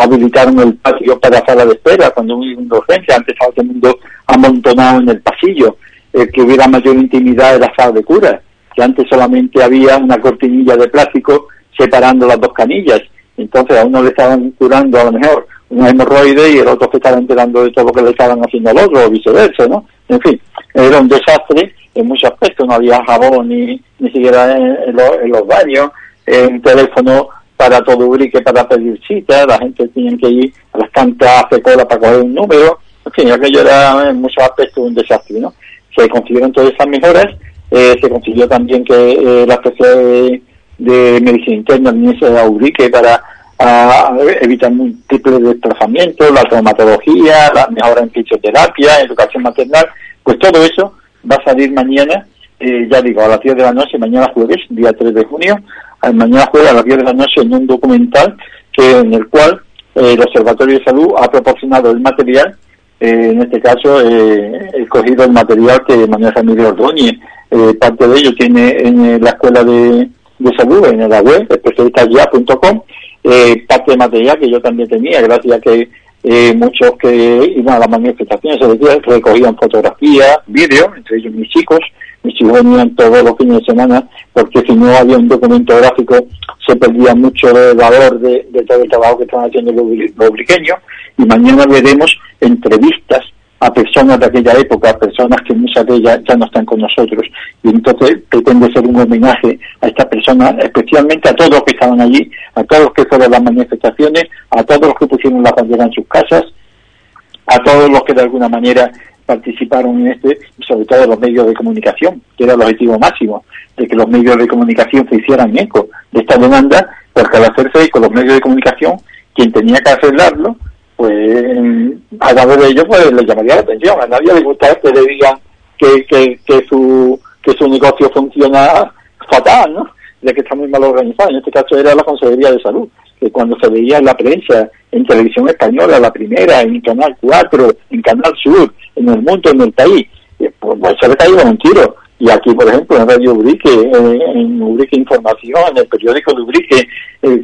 habilitaron el patio para sala de espera cuando hubo una urgencia, antes estaba todo el mundo amontonado en el pasillo, que hubiera mayor intimidad en la sala de cura, que antes solamente había una cortinilla de plástico separando las dos canillas, entonces a uno le estaban curando a lo mejor un hemorroide y el otro se estaba enterando de todo lo que le estaban haciendo al otro o viceversa, ¿no? En fin, era un desastre en muchos aspectos, no había jabón ni, ni siquiera en, los baños, un teléfono para todo Urique para pedir cita, la gente tenía que ir a las cantas a cola para coger un número, en fin, aquello era en muchos aspectos un desastre, ¿no? Se consiguieron todas esas mejoras, eh, se consiguió también que eh, la especie de, de medicina interna viniese a Urique para a evitar múltiples desplazamientos, la traumatología, la mejora en fisioterapia, educación maternal, pues todo eso va a salir mañana, eh, ya digo, a las 10 de la noche, mañana jueves, día 3 de junio, mañana jueves a las 10 de la noche en un documental que en el cual eh, el Observatorio de Salud ha proporcionado el material, eh, en este caso he cogido el material que Manuel Ramírez Ordóñez, parte de ello tiene en la Escuela de, de Salud, en la web, especialistasya.com, eh, parte de material que yo también tenía, gracias a que eh, muchos que iban a las manifestaciones recogían fotografías, vídeos, entre ellos mis chicos, mis chicos venían todos los fines de semana, porque si no había un documento gráfico se perdía mucho el valor de, todo el trabajo que están haciendo los, los y mañana veremos entrevistas a personas de aquella época, personas que muchas de ellas ya no están con nosotros. Y entonces pretende ser un homenaje a estas personas, especialmente a todos los que estaban allí, a todos los que fueron las manifestaciones, a todos los que pusieron la bandera en sus casas, a todos los que de alguna manera participaron en este, sobre todo los medios de comunicación, que era el objetivo máximo, de que los medios de comunicación se hicieran eco de esta demanda, porque al hacerse eco los medios de comunicación, quien tenía que arreglarlo, pues a través de ello pues le llamaría la atención. A nadie le gusta que le digan que, que, que su que su negocio funciona fatal, ¿no? De que está muy mal organizado. En este caso era la Consejería de Salud, que cuando se veía en la prensa, en televisión española, la primera, en Canal 4, en Canal Sur, en el mundo, en el país, eh, pues, pues se le caído un tiro. Y aquí, por ejemplo, en Radio Ubrique, en Ubrique Información, en el periódico de Ubrique, eh,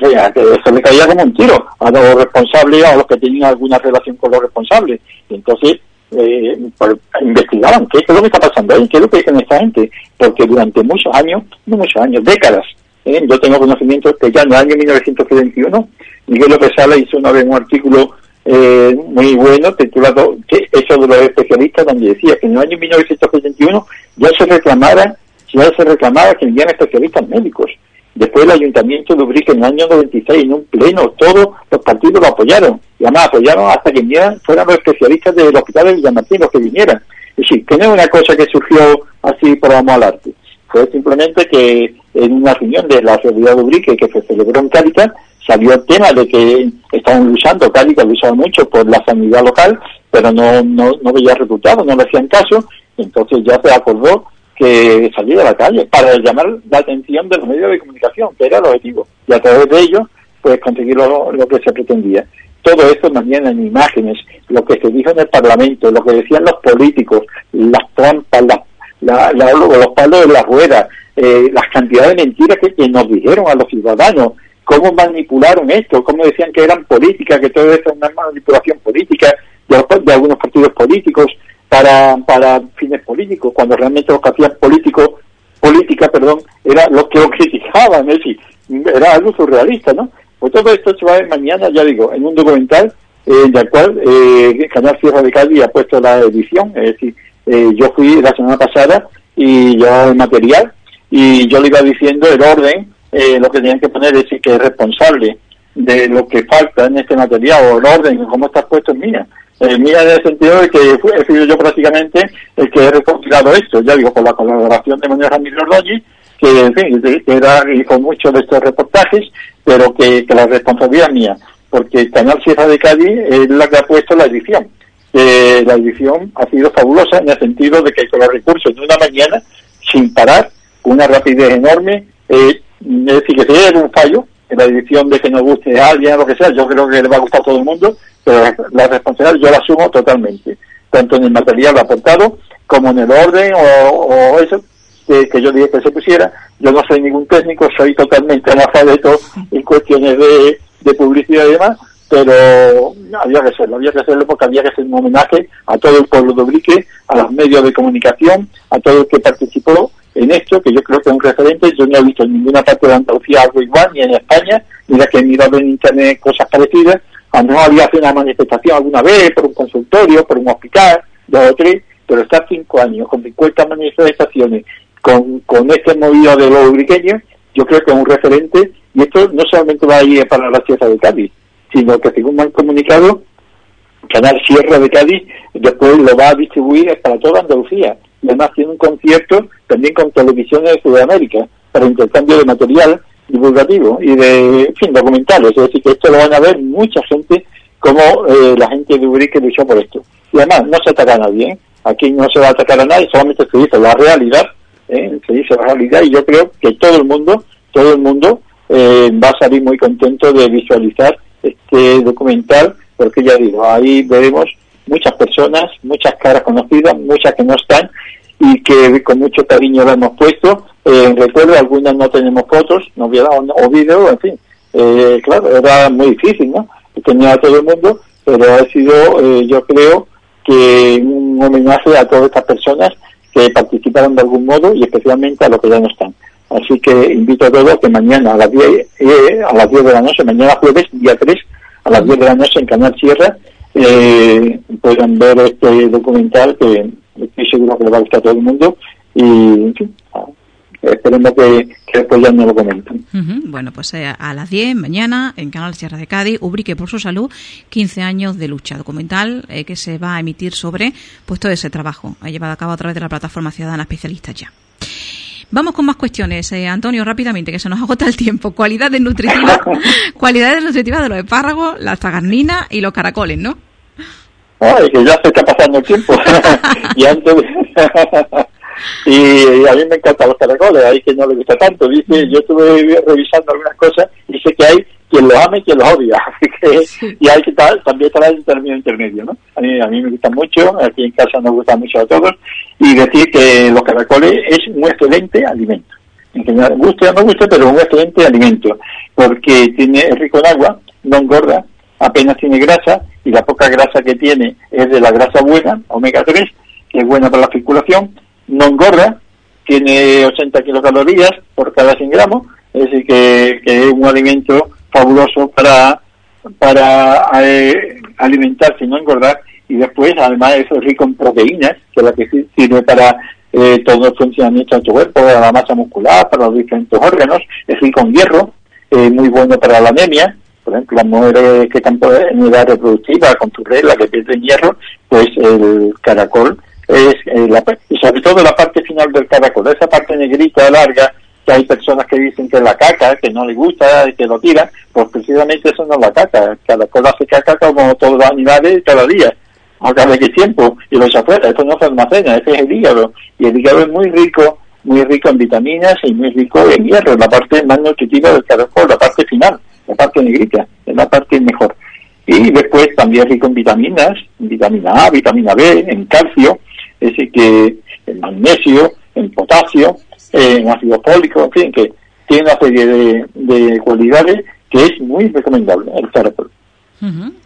se le caía como un tiro a los responsables, a los que tenían alguna relación con los responsables. Entonces, eh, pues, investigaban qué es lo que está pasando ahí, qué es lo que dicen esta gente, porque durante muchos años, no muchos años, décadas, ¿eh? yo tengo conocimiento que ya en el año 1971 Miguel López Sala hizo una vez un artículo eh, muy bueno titulado que eso de los especialistas donde decía que en el año 1971 ya se reclamara ya se reclamaba que envían especialistas médicos. Después el ayuntamiento de Ubrique en el año 96 en un pleno todos los partidos lo apoyaron. Y además apoyaron hasta que vinieran fueran los especialistas del hospital de Villamartín los que vinieran. Es decir que no es una cosa que surgió así por amor al arte. Fue simplemente que en una reunión de la realidad de Ubrique que se celebró en Cáritas salió el tema de que estaban luchando, Cádiz luchaba mucho por la sanidad local, pero no, no, no veía resultados, no le hacían caso, entonces ya se acordó que salir a la calle para llamar la atención de los medios de comunicación, que era el objetivo, y a través de ellos, pues conseguir lo, que se pretendía. Todo esto también en imágenes, lo que se dijo en el Parlamento, lo que decían los políticos, las trampas, la, los palos de la rueda, eh, las cantidades de mentiras que nos dijeron a los ciudadanos, cómo manipularon esto, cómo decían que eran políticas, que todo esto es una manipulación política de, algunos partidos políticos para, para fines políticos, cuando realmente los que hacían políticos, política, perdón, era los que lo criticaban, es decir, era algo surrealista, ¿no? Pues todo esto se va a ver mañana, ya digo, en un documental eh, en el cual eh, Canal Sierra de Cádiz ha puesto la edición, es decir, eh, yo fui la semana pasada y yo el material y yo le iba diciendo el orden eh, lo que tenían que poner es que es responsable de lo que falta en este material o el orden, como está puesto en mía. Eh, mía en el sentido de que he sido yo prácticamente el que he recopilado esto, ya digo, con la colaboración de Manuel Ramírez Ordóñez, que en fin, que era, con muchos de estos reportajes, pero que, la responsabilidad es mía, porque el Canal Sierra de Cádiz es la que ha puesto la edición. la edición ha sido fabulosa en el sentido de que con los recursos de una mañana, sin parar, una rapidez enorme, eh, es decir, que si hay un fallo en la edición de que nos guste a alguien o lo que sea, yo creo que le va a gustar a todo el mundo, pero la responsabilidad yo la asumo totalmente, tanto en el material aportado como en el orden o, eso que, yo dije que se pusiera. Yo no soy ningún técnico, soy totalmente analfabeto en cuestiones de, de publicidad y demás, pero había que hacerlo, había que hacerlo porque había que hacer un homenaje a todo el pueblo de Ubrique, a los medios de comunicación, a todo el que participó en esto, que yo creo que es un referente. Yo no he visto en ninguna parte de Andalucía algo igual, ni en España, ni la que he mirado en Internet cosas parecidas. A lo había hecho una manifestación alguna vez por un consultorio, por un hospital, dos o tres, pero estar cinco años con 50 manifestaciones, con, con este movido de los ubriqueños, yo creo que es un referente. Y esto no solamente va a ir para la Sierra de Cádiz, sino que según me han comunicado, Canal Sierra de Cádiz después lo va a distribuir para toda Andalucía y además tiene un concierto también con televisiones de Sudamérica para intercambio de material divulgativo y de, fin, documentales. Es decir, que esto lo van a ver mucha gente como eh, la gente de Urique luchó por esto. Y además, no se ataca a nadie. ¿eh? Aquí no se va a atacar a nadie, solamente se dice la realidad. ¿eh? Se dice la realidad y yo creo que todo el mundo, todo el mundo va a salir muy contento de visualizar este documental, porque ya digo, ahí veremos muchas personas, muchas caras conocidas, muchas que no están y que con mucho cariño lo hemos puesto. Eh, recuerdo, algunas no tenemos fotos, no hubiera o vídeo, en fin. Eh, claro, era muy difícil, ¿no? Tenía a todo el mundo, pero ha sido, eh, yo creo, que un homenaje a todas estas personas que participaron de algún modo y especialmente a los que ya no están. Así que invito a todos que mañana a las 10, eh, a las 10 de la noche, mañana jueves, día 3, a las 10 de la noche en Canal Sierra, eh, puedan ver este documental que estoy seguro que le va a gustar todo el mundo y fin, esperemos que, que, después ya no lo comenten. Bueno, pues eh, a las 10 mañana en Canal Sierra de Cádiz, Ubrique por su salud, 15 años de lucha documental eh, que se va a emitir sobre pues todo ese trabajo ha llevado a cabo a través de la plataforma Ciudadana Especialista ya. Vamos con más cuestiones, eh, Antonio, rápidamente, que se nos agota el tiempo. Cualidades nutritivas, cualidades nutritivas de los espárragos, las tagarninas y los caracoles, ¿no? Ay, que ya se está pasando el tiempo. y antes y a mí me encantan los caracoles, hay que no le gusta tanto. Dice, yo estuve revisando algunas cosas dice que hay quien los ama y quien los odia. y hay que tal, también estar el término intermedio, ¿no? A mí, a mí me gustan mucho, aquí en casa nos gustan mucho a todos, y decir que los caracoles es un excelente alimento. En general, guste o no guste, pero un excelente alimento, porque tiene, es rico en agua, no engorda, apenas tiene grasa, y la poca grasa que tiene es de la grasa buena, omega 3, que es buena para la circulación, no engorda, tiene 80 kilocalorías por cada 100 gramos, es decir, que, es un alimento fabuloso para, para eh, alimentarse y no engordar, y después además es rico en proteínas, que es la que sirve para eh, todo el funcionamiento de tu cuerpo, para la masa muscular, para los diferentes órganos, es rico en hierro, eh, muy bueno para la anemia, por ejemplo, las mujeres que están en edad reproductiva con tu regla que pierden hierro, pues el caracol es eh, la, y sobre todo la parte final del caracol, esa parte negrita larga que hay personas que dicen que la caca, que no le gusta, que lo tiran, pues precisamente eso no es la caca, el caracol hace caca como todos los animales cada día, a cada qué tiempo, y lo afuera, esto no se almacena, ese es el hígado, y el hígado es muy rico, muy rico en vitaminas y muy rico en hierro, la parte más nutritiva del caracol, la parte final, la parte negrita, es la parte mejor. Y después también rico en vitaminas, vitamina A, vitamina B, en calcio, es decir, que en magnesio, en potasio, en ácido fólico, en fin, que tiene una serie de, cualidades que es muy recomendable el caracol.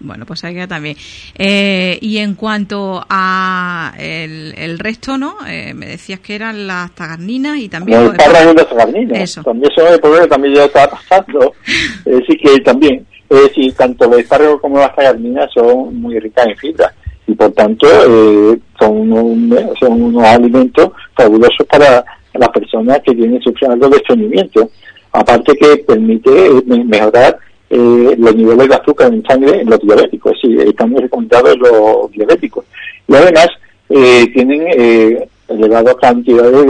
Bueno, pues ahí queda también. Eh, y en cuanto a el, resto, ¿no? Eh, me decías que eran las tagarninas y también... Los de tagarninas. Eso. También son el problema también ya está pasando. es decir, que también, es decir, tanto los espárragos como las tagarninas son muy ricas en fibra y por tanto eh, son, unos, son unos alimentos fabulosos para las personas que tienen sufriendo de estreñimiento. Aparte que permite eh, mejorar eh, los niveles de azúcar en sangre en los diabéticos, sí, están muy recomendados los diabéticos. Y además tienen elevadas cantidades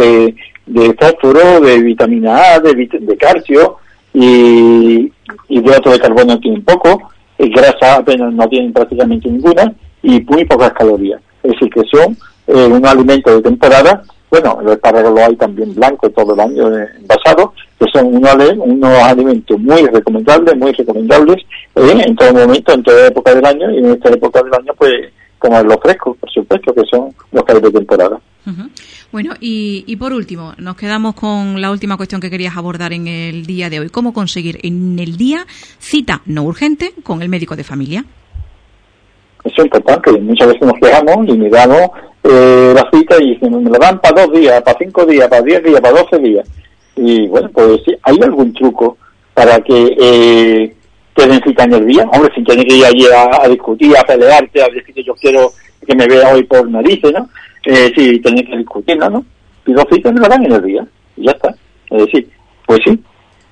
de, fósforo, de vitamina A, de, calcio y, y de carbono tienen poco, grasa apenas no tienen prácticamente ninguna y muy pocas calorías. Es decir, que son eh, un alimento de temporada. Bueno, el espárrago lo hay también blanco todo el año envasado, que son unos, unos alimentos muy recomendables, muy recomendables eh, en todo momento, en toda época del año, y en esta época del año, pues, como los frescos, por supuesto, que son los que hay de temporada. Bueno, y, y por último, nos quedamos con la última cuestión que querías abordar en el día de hoy. ¿Cómo conseguir en el día cita no urgente con el médico de familia? Eso es importante. Muchas veces nos quejamos y miramos eh, la cita y me la dan para dos días, para cinco días, para diez días, para doce días. Y bueno, pues sí, ¿hay algún truco para que eh, te den cita en el día? Hombre, sin tener que ir allí a, discutir, a pelearte, a decir que yo quiero que me vea hoy por narices, ¿no? Eh, sí, tener que discutir, ¿no? Y dos citas me la dan en el día y ya está. Es decir, pues sí.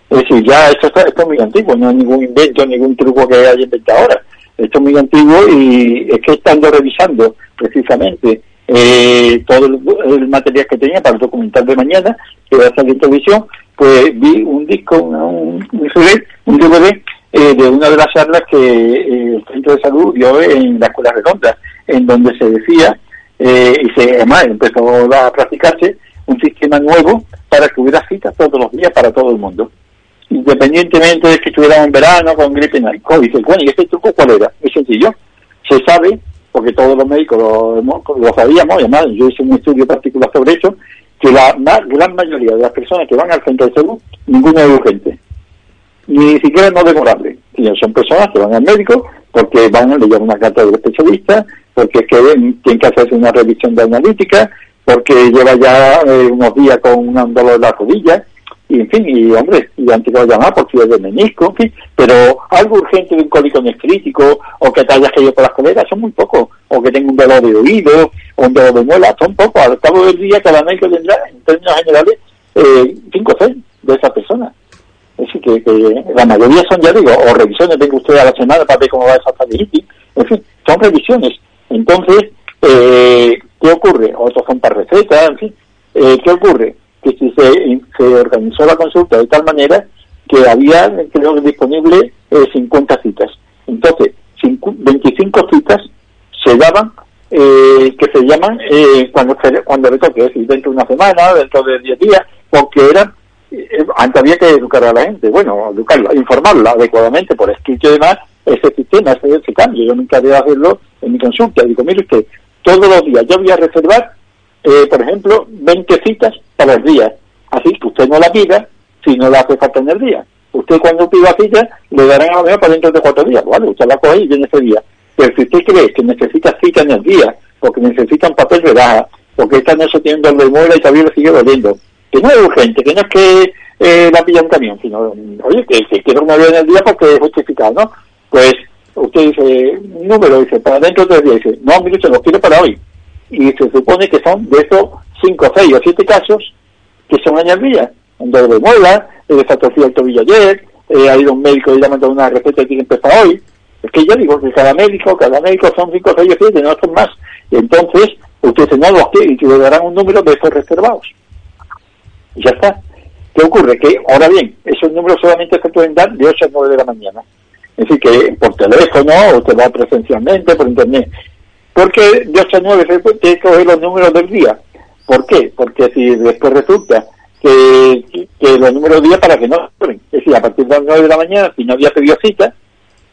Es decir, ya esto, está, esto es muy antiguo, no hay ningún invento, ningún truco que haya inventado ahora esto es muy antiguo y es que estando revisando precisamente eh, todo el, material que tenía para el documental de mañana, que va a salir en televisión, pues vi un disco, un, un DVD, eh, de una de las charlas que eh, el Centro de Salud dio en la Escuela Redonda, en donde se decía, y se, además empezó a practicarse, un sistema nuevo para que hubiera citas todos los días para todo el mundo independientemente de que estuviéramos en verano con gripe en alcohol. Dice, bueno, ¿y este truco cuál era? Es sencillo. Se sabe, porque todos los médicos lo, sabíamos, además yo hice un estudio particular sobre eso, que la gran mayoría de las personas que van al centro de salud, ninguno es urgente. Ni siquiera no demorable. Son personas que van al médico porque van a leer una carta del especialista, porque tienen que hacerse una revisión de analítica, porque lleva ya eh, unos días con un dolor de la rodilla, y en fin, y hombre, y que llamar por fiebre de menisco, en fin, pero algo urgente de un cólico nefrítico o que te hayas caído por las coleras son muy pocos, o que tenga un dolor de oído o un dolor de muela, son pocos. Al cabo del día cada médico tendrá, en términos generales, eh, cinco o seis de esas personas. Es decir, que, la mayoría son, ya digo, o revisiones, venga usted a la semana para ver cómo va esa faringitis, en fin, son revisiones. Entonces, eh, ¿qué ocurre? Otros son para recetas, en fin, eh, ¿qué ocurre? Que si se, se organizó la consulta de tal manera que había, creo disponible, eh, 50 citas. Entonces, 25 citas se daban, eh, que se llaman eh, cuando, cuando le toque, es decir, dentro de una semana, dentro de 10 días, porque eran, eh, antes había que educar a la gente, bueno, educarla, informarla adecuadamente por escrito y demás, ese sistema, ese, cambio. Yo nunca debo hacerlo en mi consulta. Digo, mire usted, todos los días yo voy a reservar, eh, por ejemplo, 20 citas para el día. Así que usted no la pida si no la hace falta en el día. Usted cuando pida cita le darán a lo mejor para dentro de cuatro días. Vale, usted la coge y viene ese día. Pero si usted cree que necesita cita en el día, porque necesita un papel de baja, porque esta no se tiene un dolor de y todavía le sigue doliendo, que no es urgente, que no es que eh, la pilla un camión, sino, oye, que, que quiero una vez en el día porque es justificado, ¿no? Pues usted dice, número, dice, para dentro de tres días, dice, no, mire, se lo quiero para hoy. Y se supone que son de esos cinco, seis o siete casos que son el día. Un de muela, he desatorcido el tobillo ayer, eh, ha ido un médico y le ha mandado una tiene que empezar hoy. Es que yo digo que cada médico, cada médico son cinco, seis o siete, no son más. Y entonces, usted dice, no los quiere, y le darán un número de esos reservados. Y ya está. ¿Qué ocurre? Que, ahora bien, esos números solamente se pueden dar de 8 a 9 de la mañana. Es decir, que por teléfono o te va presencialmente, por internet. Porque de 8 a 9 se puede que coger los números del día. ¿Por qué? Porque si después resulta que, que los números del día para que no Es decir, a partir de las 9 de la mañana, si no había pedido cita,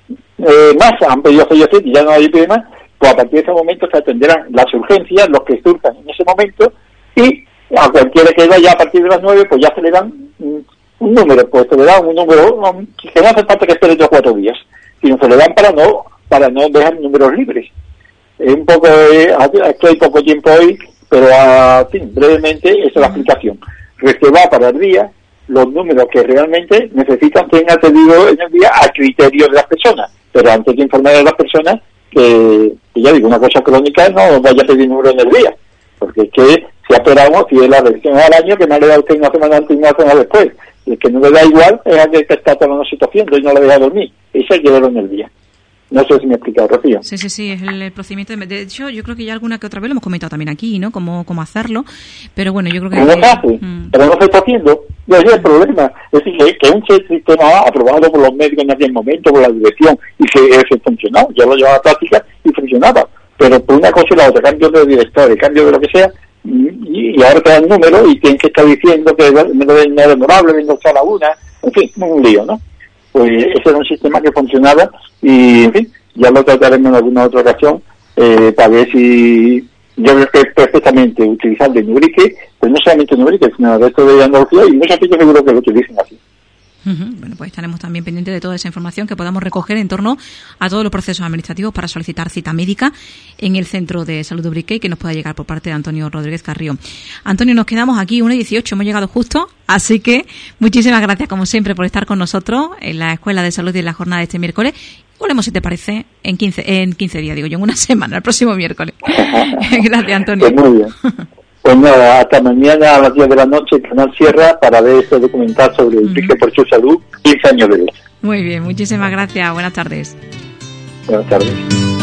eh, más han pedido cita y ya no hay pide más, pues a partir de ese momento se atenderán las urgencias, los que surjan en ese momento, y a cualquiera que vaya a partir de las 9, pues ya se le dan un número, pues se le dan un número que no hace falta que espere dos cuatro días, sino se le dan para no para no dejar números libres. Es un poco, eh, aquí hay poco tiempo hoy, pero a, fin, brevemente esa es la explicación. Reservar para el día los números que realmente necesitan ser atendidos en el día a criterios de las personas, pero antes que informar a las personas que, ya digo, una cosa crónica no vaya a pedir número en el día, porque es que si esperamos, si es la revisión al año, que no le da usted una semana antes y una semana después. Y el que no le da igual es aquel que está tomando haciendo y no le deja dormir. Eso hay que verlo en el día. No sé si me he explicado, Rocío. Sí, sí, sí, es el, procedimiento. De, de, hecho, yo creo que ya alguna que otra vez lo hemos comentado también aquí, ¿no? Cómo, cómo hacerlo. Pero bueno, yo creo que... No se hace, mm. pero no se está haciendo. Y ahí es el problema. Es decir, que un sistema aprobado por los médicos en aquel momento, por la dirección, y que ese funcionó, ya lo llevaba a práctica y funcionaba. Pero por una cosa y la otra, cambio de director, cambio de lo que sea, y, ahora te dan número y tienen que estar diciendo que no es demorable, vengo a la una, en fin, un lío, ¿no? Pues ese era un sistema que funcionaba y, en fin, ya lo trataremos en alguna otra ocasión eh, para ver si yo creo que perfectamente utilizable en Ubrique, pues no solamente en Ubrique, sino el resto de Andalucía y muchos sitios seguro que lo utilicen así. Bueno, pues estaremos también pendientes de toda esa información que podamos recoger en torno a todos los procesos administrativos para solicitar cita médica en el Centro de Salud de Ubrique y que nos pueda llegar por parte de Antonio Rodríguez Carrión. Antonio, nos quedamos aquí 1 y 18, hemos llegado justo, así que muchísimas gracias como siempre por estar con nosotros en la Escuela de Salud y en la jornada de este miércoles. Volvemos, si te parece, en 15, en 15 días, digo yo, en una semana, el próximo miércoles. gracias, Antonio. Pues muy bien. Pues nada, hasta mañana a las 10 de la noche, Canal Sierra, para ver este documental sobre el pique por su salud, 15 años de vida. Muy bien, muchísimas gracias. Buenas tardes. Buenas tardes.